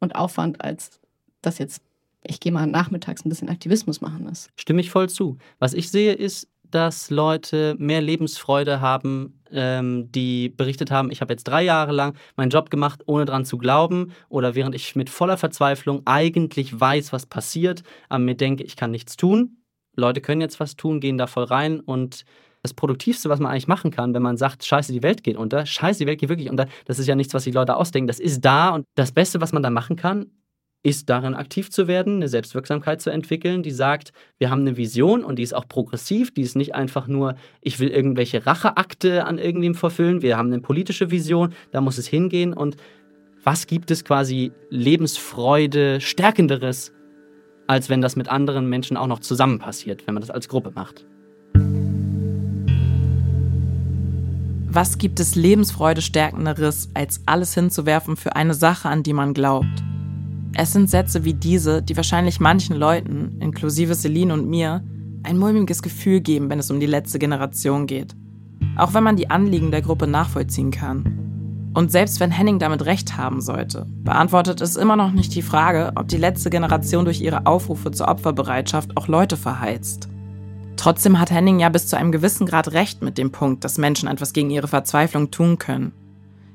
und Aufwand, als das jetzt, ich gehe mal nachmittags ein bisschen Aktivismus machen ist. Stimme ich voll zu. Was ich sehe, ist, dass Leute mehr Lebensfreude haben, ähm, die berichtet haben, ich habe jetzt drei Jahre lang meinen Job gemacht, ohne dran zu glauben oder während ich mit voller Verzweiflung eigentlich weiß, was passiert, aber mir denke, ich kann nichts tun. Leute können jetzt was tun, gehen da voll rein und das Produktivste, was man eigentlich machen kann, wenn man sagt, scheiße, die Welt geht unter, scheiße, die Welt geht wirklich unter, das ist ja nichts, was die Leute ausdenken, das ist da und das Beste, was man da machen kann, ist darin aktiv zu werden, eine Selbstwirksamkeit zu entwickeln, die sagt, wir haben eine Vision und die ist auch progressiv, die ist nicht einfach nur, ich will irgendwelche Racheakte an irgendwem verfüllen, wir haben eine politische Vision, da muss es hingehen und was gibt es quasi Lebensfreude, stärkenderes, als wenn das mit anderen Menschen auch noch zusammen passiert, wenn man das als Gruppe macht. Was gibt es Lebensfreude stärkenderes, als alles hinzuwerfen für eine Sache, an die man glaubt? Es sind Sätze wie diese, die wahrscheinlich manchen Leuten, inklusive Celine und mir, ein mulmiges Gefühl geben, wenn es um die letzte Generation geht. Auch wenn man die Anliegen der Gruppe nachvollziehen kann. Und selbst wenn Henning damit recht haben sollte, beantwortet es immer noch nicht die Frage, ob die letzte Generation durch ihre Aufrufe zur Opferbereitschaft auch Leute verheizt. Trotzdem hat Henning ja bis zu einem gewissen Grad recht mit dem Punkt, dass Menschen etwas gegen ihre Verzweiflung tun können.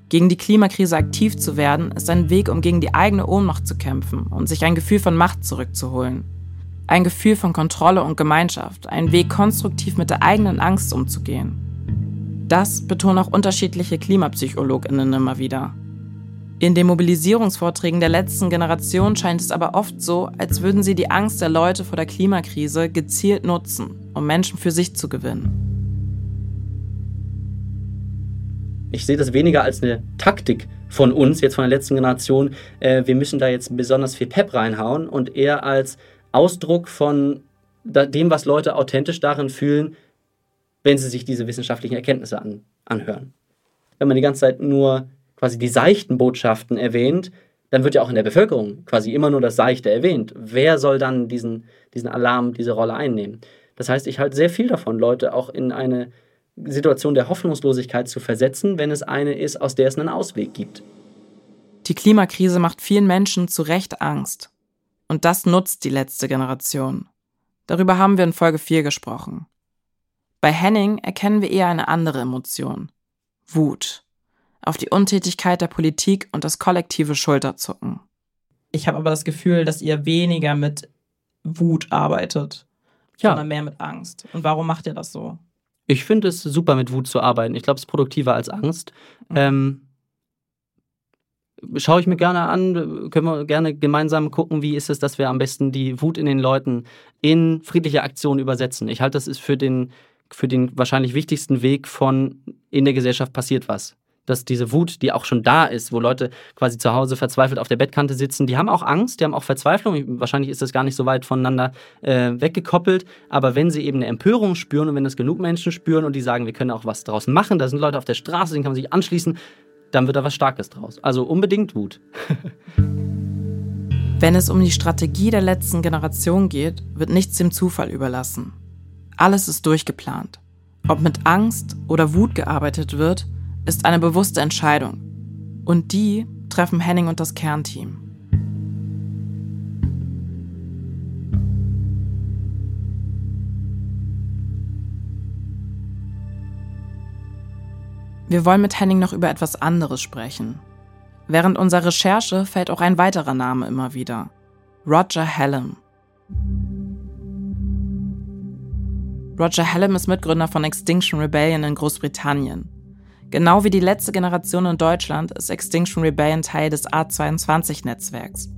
Gegen die Klimakrise aktiv zu werden, ist ein Weg, um gegen die eigene Ohnmacht zu kämpfen und sich ein Gefühl von Macht zurückzuholen. Ein Gefühl von Kontrolle und Gemeinschaft, ein Weg, konstruktiv mit der eigenen Angst umzugehen. Das betonen auch unterschiedliche KlimapsychologInnen immer wieder. In den Mobilisierungsvorträgen der letzten Generation scheint es aber oft so, als würden sie die Angst der Leute vor der Klimakrise gezielt nutzen, um Menschen für sich zu gewinnen. Ich sehe das weniger als eine Taktik von uns, jetzt von der letzten Generation. Äh, wir müssen da jetzt besonders viel Pep reinhauen und eher als Ausdruck von dem, was Leute authentisch darin fühlen, wenn sie sich diese wissenschaftlichen Erkenntnisse an, anhören. Wenn man die ganze Zeit nur quasi die seichten Botschaften erwähnt, dann wird ja auch in der Bevölkerung quasi immer nur das Seichte erwähnt. Wer soll dann diesen, diesen Alarm, diese Rolle einnehmen? Das heißt, ich halte sehr viel davon, Leute auch in eine Situation der Hoffnungslosigkeit zu versetzen, wenn es eine ist, aus der es einen Ausweg gibt. Die Klimakrise macht vielen Menschen zu Recht Angst. Und das nutzt die letzte Generation. Darüber haben wir in Folge 4 gesprochen. Bei Henning erkennen wir eher eine andere Emotion. Wut. Auf die Untätigkeit der Politik und das kollektive Schulterzucken. Ich habe aber das Gefühl, dass ihr weniger mit Wut arbeitet, ja. sondern mehr mit Angst. Und warum macht ihr das so? Ich finde es super, mit Wut zu arbeiten. Ich glaube, es ist produktiver als Angst. Mhm. Ähm, schaue ich mir gerne an, können wir gerne gemeinsam gucken, wie ist es, dass wir am besten die Wut in den Leuten in friedliche Aktionen übersetzen. Ich halte, das ist für den für den wahrscheinlich wichtigsten Weg von in der Gesellschaft passiert was. Dass diese Wut, die auch schon da ist, wo Leute quasi zu Hause verzweifelt auf der Bettkante sitzen, die haben auch Angst, die haben auch Verzweiflung. Wahrscheinlich ist das gar nicht so weit voneinander äh, weggekoppelt. Aber wenn sie eben eine Empörung spüren und wenn das genug Menschen spüren und die sagen, wir können auch was draus machen, da sind Leute auf der Straße, denen kann man sich anschließen, dann wird da was Starkes draus. Also unbedingt Wut. Wenn es um die Strategie der letzten Generation geht, wird nichts dem Zufall überlassen. Alles ist durchgeplant. Ob mit Angst oder Wut gearbeitet wird, ist eine bewusste Entscheidung. Und die treffen Henning und das Kernteam. Wir wollen mit Henning noch über etwas anderes sprechen. Während unserer Recherche fällt auch ein weiterer Name immer wieder. Roger Hallam. Roger Hallam ist Mitgründer von Extinction Rebellion in Großbritannien. Genau wie die letzte Generation in Deutschland ist Extinction Rebellion Teil des A22-Netzwerks.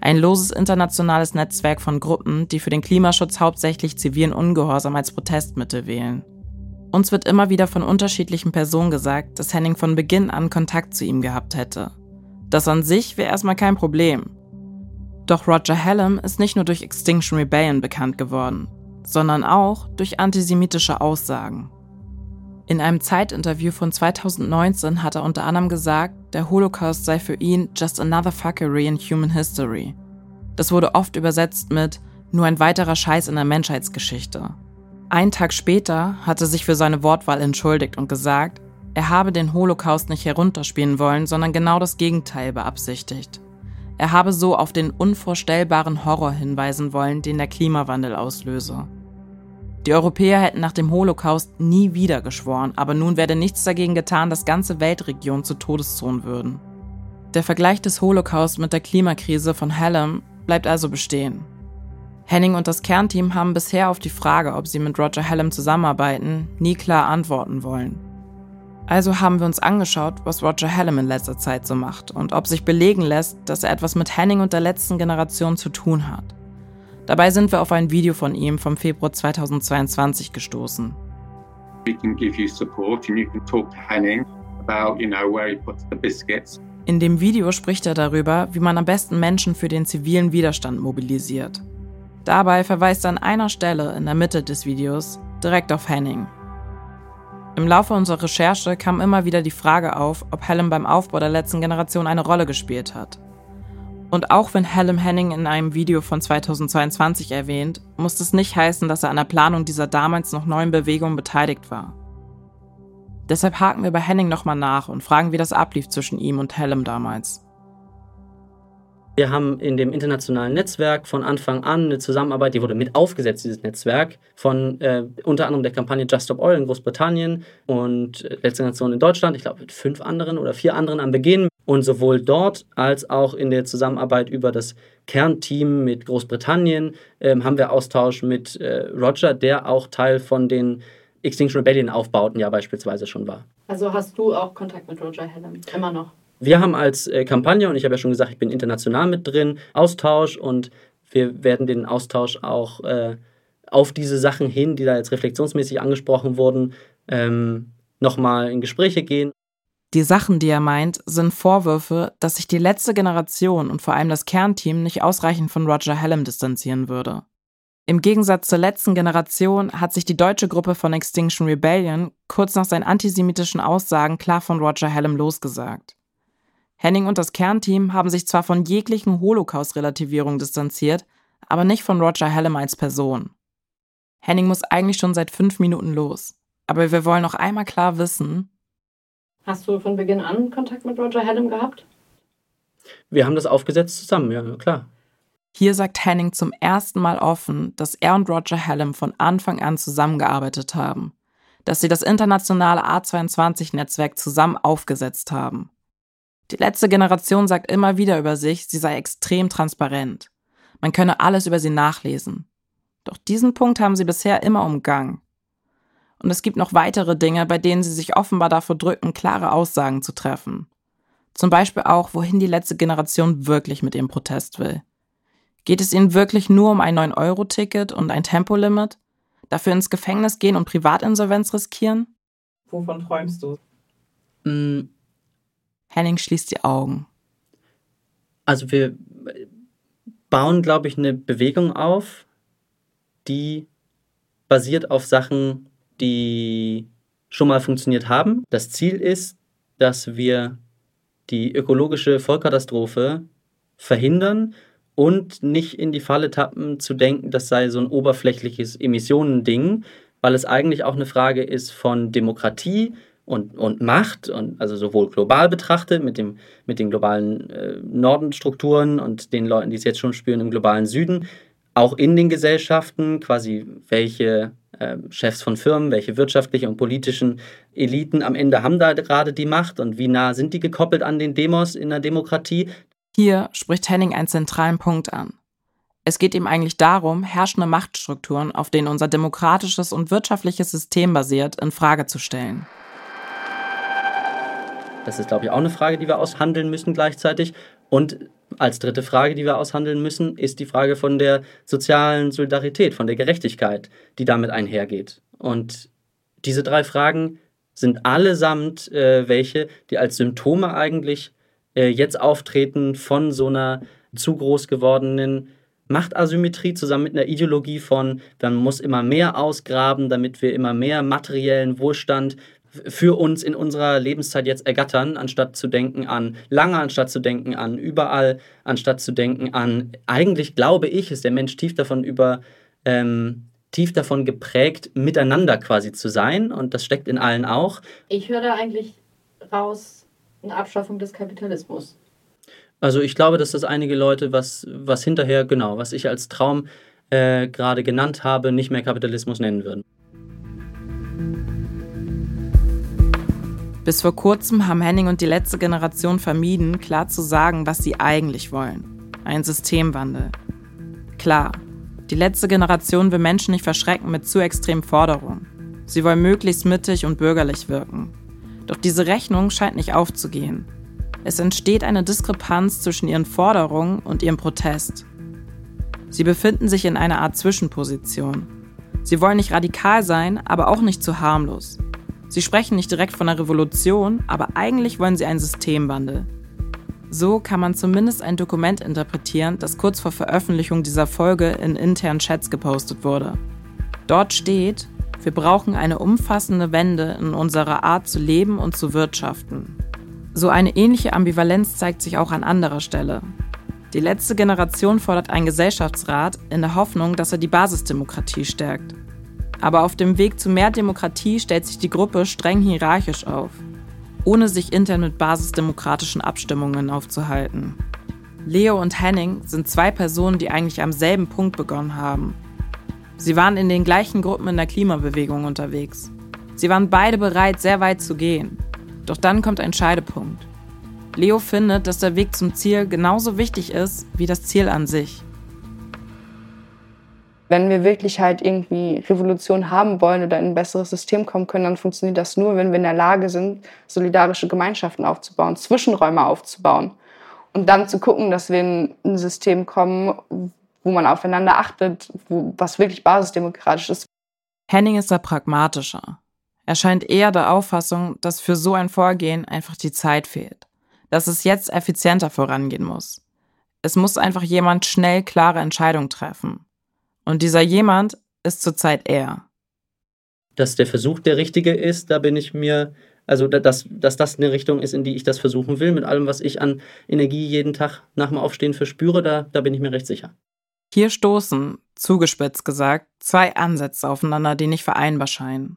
Ein loses internationales Netzwerk von Gruppen, die für den Klimaschutz hauptsächlich zivilen Ungehorsam als Protestmittel wählen. Uns wird immer wieder von unterschiedlichen Personen gesagt, dass Henning von Beginn an Kontakt zu ihm gehabt hätte. Das an sich wäre erstmal kein Problem. Doch Roger Hallam ist nicht nur durch Extinction Rebellion bekannt geworden sondern auch durch antisemitische Aussagen. In einem Zeitinterview von 2019 hat er unter anderem gesagt, der Holocaust sei für ihn just another fuckery in human history. Das wurde oft übersetzt mit nur ein weiterer Scheiß in der Menschheitsgeschichte. Einen Tag später hat er sich für seine Wortwahl entschuldigt und gesagt, er habe den Holocaust nicht herunterspielen wollen, sondern genau das Gegenteil beabsichtigt. Er habe so auf den unvorstellbaren Horror hinweisen wollen, den der Klimawandel auslöse. Die Europäer hätten nach dem Holocaust nie wieder geschworen, aber nun werde nichts dagegen getan, dass ganze Weltregionen zu Todeszonen würden. Der Vergleich des Holocaust mit der Klimakrise von Hallam bleibt also bestehen. Henning und das Kernteam haben bisher auf die Frage, ob sie mit Roger Hallam zusammenarbeiten, nie klar antworten wollen. Also haben wir uns angeschaut, was Roger Hallam in letzter Zeit so macht und ob sich belegen lässt, dass er etwas mit Henning und der letzten Generation zu tun hat. Dabei sind wir auf ein Video von ihm vom Februar 2022 gestoßen. We can give you support and you can talk to Henning about, you know, where he puts the biscuits. In dem Video spricht er darüber, wie man am besten Menschen für den zivilen Widerstand mobilisiert. Dabei verweist er an einer Stelle in der Mitte des Videos direkt auf Henning. Im Laufe unserer Recherche kam immer wieder die Frage auf, ob Hallam beim Aufbau der letzten Generation eine Rolle gespielt hat. Und auch wenn Hallam Henning in einem Video von 2022 erwähnt, muss das nicht heißen, dass er an der Planung dieser damals noch neuen Bewegung beteiligt war. Deshalb haken wir bei Henning nochmal nach und fragen, wie das ablief zwischen ihm und Hallam damals. Wir haben in dem internationalen Netzwerk von Anfang an eine Zusammenarbeit, die wurde mit aufgesetzt, dieses Netzwerk, von äh, unter anderem der Kampagne Just Stop Oil in Großbritannien und äh, Letzte Nation in Deutschland, ich glaube mit fünf anderen oder vier anderen am Beginn. Und sowohl dort als auch in der Zusammenarbeit über das Kernteam mit Großbritannien äh, haben wir Austausch mit äh, Roger, der auch Teil von den Extinction Rebellion Aufbauten ja beispielsweise schon war. Also hast du auch Kontakt mit Roger Hallam? Immer noch? Wir haben als äh, Kampagne, und ich habe ja schon gesagt, ich bin international mit drin, Austausch und wir werden den Austausch auch äh, auf diese Sachen hin, die da jetzt reflexionsmäßig angesprochen wurden, ähm, nochmal in Gespräche gehen. Die Sachen, die er meint, sind Vorwürfe, dass sich die letzte Generation und vor allem das Kernteam nicht ausreichend von Roger Hallam distanzieren würde. Im Gegensatz zur letzten Generation hat sich die deutsche Gruppe von Extinction Rebellion kurz nach seinen antisemitischen Aussagen klar von Roger Hallam losgesagt. Henning und das Kernteam haben sich zwar von jeglichen Holocaust-Relativierungen distanziert, aber nicht von Roger Hallam als Person. Henning muss eigentlich schon seit fünf Minuten los. Aber wir wollen noch einmal klar wissen. Hast du von Beginn an Kontakt mit Roger Hallam gehabt? Wir haben das aufgesetzt zusammen, ja, klar. Hier sagt Henning zum ersten Mal offen, dass er und Roger Hallam von Anfang an zusammengearbeitet haben, dass sie das internationale A22-Netzwerk zusammen aufgesetzt haben. Die letzte Generation sagt immer wieder über sich, sie sei extrem transparent. Man könne alles über sie nachlesen. Doch diesen Punkt haben sie bisher immer umgangen. Und es gibt noch weitere Dinge, bei denen sie sich offenbar davor drücken, klare Aussagen zu treffen. Zum Beispiel auch, wohin die letzte Generation wirklich mit ihrem Protest will. Geht es ihnen wirklich nur um ein 9-Euro-Ticket und ein Tempolimit? Dafür ins Gefängnis gehen und Privatinsolvenz riskieren? Wovon träumst du? Mm, Henning schließt die Augen. Also wir bauen, glaube ich, eine Bewegung auf, die basiert auf Sachen, die schon mal funktioniert haben. Das Ziel ist, dass wir die ökologische Vollkatastrophe verhindern und nicht in die Falle tappen zu denken, das sei so ein oberflächliches Emissionending, weil es eigentlich auch eine Frage ist von Demokratie, und, und Macht, und also sowohl global betrachtet mit, dem, mit den globalen äh, Nordenstrukturen und den Leuten, die es jetzt schon spüren im globalen Süden, auch in den Gesellschaften, quasi welche Chefs von Firmen, welche wirtschaftlichen und politischen Eliten am Ende haben da gerade die Macht und wie nah sind die gekoppelt an den Demos in der Demokratie. Hier spricht Henning einen zentralen Punkt an. Es geht ihm eigentlich darum, herrschende Machtstrukturen, auf denen unser demokratisches und wirtschaftliches System basiert, in Frage zu stellen. Das ist, glaube ich, auch eine Frage, die wir aushandeln müssen gleichzeitig. Und als dritte Frage, die wir aushandeln müssen, ist die Frage von der sozialen Solidarität, von der Gerechtigkeit, die damit einhergeht. Und diese drei Fragen sind allesamt äh, welche, die als Symptome eigentlich äh, jetzt auftreten von so einer zu groß gewordenen Machtasymmetrie zusammen mit einer Ideologie von, man muss immer mehr ausgraben, damit wir immer mehr materiellen Wohlstand für uns in unserer Lebenszeit jetzt ergattern, anstatt zu denken an lange, anstatt zu denken an überall, anstatt zu denken an, eigentlich glaube ich, ist der Mensch tief davon über, ähm, tief davon geprägt, miteinander quasi zu sein und das steckt in allen auch. Ich höre da eigentlich raus eine Abschaffung des Kapitalismus. Also ich glaube, dass das einige Leute, was, was hinterher, genau, was ich als Traum äh, gerade genannt habe, nicht mehr Kapitalismus nennen würden. Bis vor kurzem haben Henning und die letzte Generation vermieden, klar zu sagen, was sie eigentlich wollen. Ein Systemwandel. Klar, Die letzte Generation will Menschen nicht verschrecken mit zu extremen Forderungen. Sie wollen möglichst mittig und bürgerlich wirken. Doch diese Rechnung scheint nicht aufzugehen. Es entsteht eine Diskrepanz zwischen ihren Forderungen und ihrem Protest. Sie befinden sich in einer Art Zwischenposition. Sie wollen nicht radikal sein, aber auch nicht zu harmlos. Sie sprechen nicht direkt von einer Revolution, aber eigentlich wollen sie einen Systemwandel. So kann man zumindest ein Dokument interpretieren, das kurz vor Veröffentlichung dieser Folge in internen Chats gepostet wurde. Dort steht, wir brauchen eine umfassende Wende in unserer Art zu leben und zu wirtschaften. So eine ähnliche Ambivalenz zeigt sich auch an anderer Stelle. Die letzte Generation fordert einen Gesellschaftsrat in der Hoffnung, dass er die Basisdemokratie stärkt. Aber auf dem Weg zu mehr Demokratie stellt sich die Gruppe streng hierarchisch auf, ohne sich intern mit basisdemokratischen Abstimmungen aufzuhalten. Leo und Henning sind zwei Personen, die eigentlich am selben Punkt begonnen haben. Sie waren in den gleichen Gruppen in der Klimabewegung unterwegs. Sie waren beide bereit, sehr weit zu gehen. Doch dann kommt ein Scheidepunkt. Leo findet, dass der Weg zum Ziel genauso wichtig ist wie das Ziel an sich. Wenn wir wirklich halt irgendwie Revolution haben wollen oder in ein besseres System kommen können, dann funktioniert das nur, wenn wir in der Lage sind, solidarische Gemeinschaften aufzubauen, Zwischenräume aufzubauen und dann zu gucken, dass wir in ein System kommen, wo man aufeinander achtet, wo, was wirklich basisdemokratisch ist. Henning ist da pragmatischer. Er scheint eher der Auffassung, dass für so ein Vorgehen einfach die Zeit fehlt. Dass es jetzt effizienter vorangehen muss. Es muss einfach jemand schnell klare Entscheidungen treffen. Und dieser jemand ist zurzeit er. Dass der Versuch der richtige ist, da bin ich mir, also dass, dass das eine Richtung ist, in die ich das versuchen will, mit allem, was ich an Energie jeden Tag nach dem Aufstehen verspüre, da, da bin ich mir recht sicher. Hier stoßen, zugespitzt gesagt, zwei Ansätze aufeinander, die nicht vereinbar scheinen.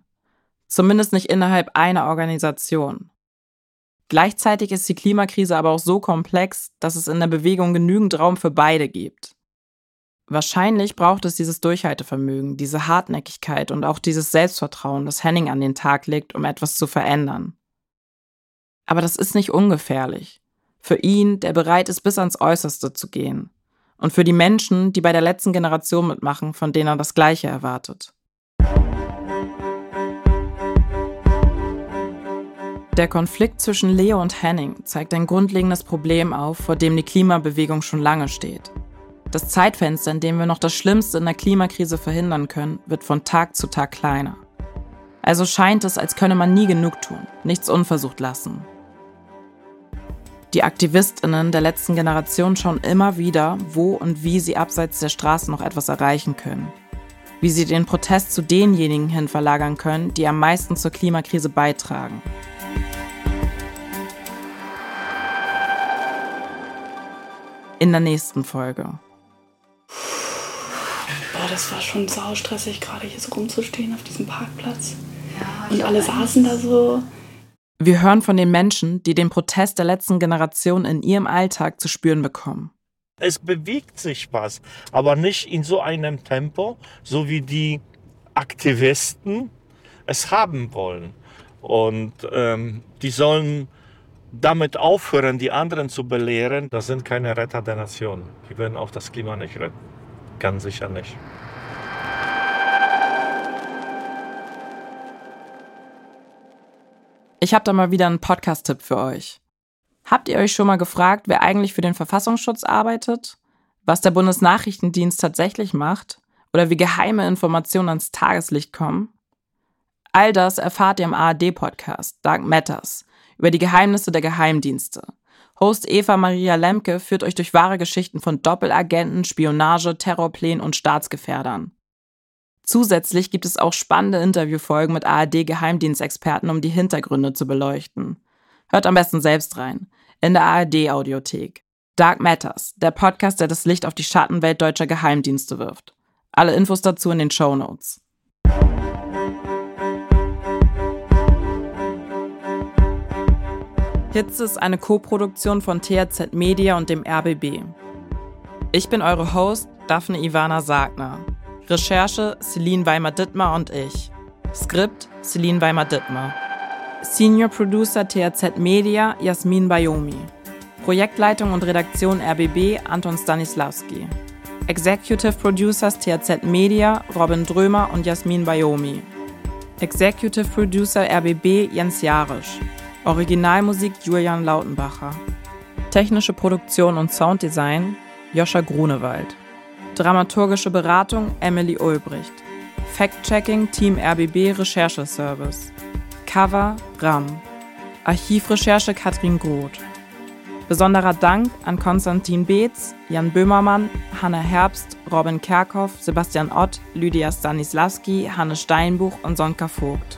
Zumindest nicht innerhalb einer Organisation. Gleichzeitig ist die Klimakrise aber auch so komplex, dass es in der Bewegung genügend Raum für beide gibt. Wahrscheinlich braucht es dieses Durchhaltevermögen, diese Hartnäckigkeit und auch dieses Selbstvertrauen, das Henning an den Tag legt, um etwas zu verändern. Aber das ist nicht ungefährlich. Für ihn, der bereit ist, bis ans Äußerste zu gehen und für die Menschen, die bei der letzten Generation mitmachen, von denen er das Gleiche erwartet. Der Konflikt zwischen Leo und Henning zeigt ein grundlegendes Problem auf, vor dem die Klimabewegung schon lange steht. Das Zeitfenster, in dem wir noch das Schlimmste in der Klimakrise verhindern können, wird von Tag zu Tag kleiner. Also scheint es, als könne man nie genug tun, nichts unversucht lassen. Die Aktivistinnen der letzten Generation schauen immer wieder, wo und wie sie abseits der Straße noch etwas erreichen können. Wie sie den Protest zu denjenigen hin verlagern können, die am meisten zur Klimakrise beitragen. In der nächsten Folge. Das war schon saustressig, gerade hier so rumzustehen auf diesem Parkplatz. Ja, und alle saßen da so wir hören von den Menschen, die den Protest der letzten Generation in ihrem Alltag zu spüren bekommen. Es bewegt sich was, aber nicht in so einem Tempo, so wie die Aktivisten es haben wollen. Und ähm, die sollen damit aufhören, die anderen zu belehren. Das sind keine Retter der Nation. Die werden auch das Klima nicht retten. Ganz sicher nicht. Ich habe da mal wieder einen Podcast-Tipp für euch. Habt ihr euch schon mal gefragt, wer eigentlich für den Verfassungsschutz arbeitet? Was der Bundesnachrichtendienst tatsächlich macht? Oder wie geheime Informationen ans Tageslicht kommen? All das erfahrt ihr im ARD-Podcast Dark Matters über die Geheimnisse der Geheimdienste. Host Eva Maria Lemke führt euch durch wahre Geschichten von Doppelagenten, Spionage, Terrorplänen und Staatsgefährdern. Zusätzlich gibt es auch spannende Interviewfolgen mit ARD-Geheimdienstexperten, um die Hintergründe zu beleuchten. Hört am besten selbst rein. In der ARD-Audiothek. Dark Matters, der Podcast, der das Licht auf die Schattenwelt deutscher Geheimdienste wirft. Alle Infos dazu in den Show Notes. Hitze ist eine Co-Produktion von THZ Media und dem RBB. Ich bin eure Host, Daphne Ivana Sagner. Recherche Celine Weimer-Dittmar und ich. Skript Celine Weimer-Dittmar. Senior Producer THZ Media Jasmin Bayomi. Projektleitung und Redaktion RBB Anton Stanislawski. Executive Producers THZ Media, Robin Drömer und Jasmin Bayomi. Executive Producer RBB Jens Jarisch. Originalmusik Julian Lautenbacher. Technische Produktion und Sounddesign Joscha Grunewald. Dramaturgische Beratung Emily Ulbricht. Fact-Checking Team RBB Rechercheservice. Cover Ram. Archivrecherche Katrin Groth. Besonderer Dank an Konstantin Beetz, Jan Böhmermann, Hanna Herbst, Robin Kerkhoff, Sebastian Ott, Lydia Stanislawski, Hanne Steinbuch und Sonka Vogt.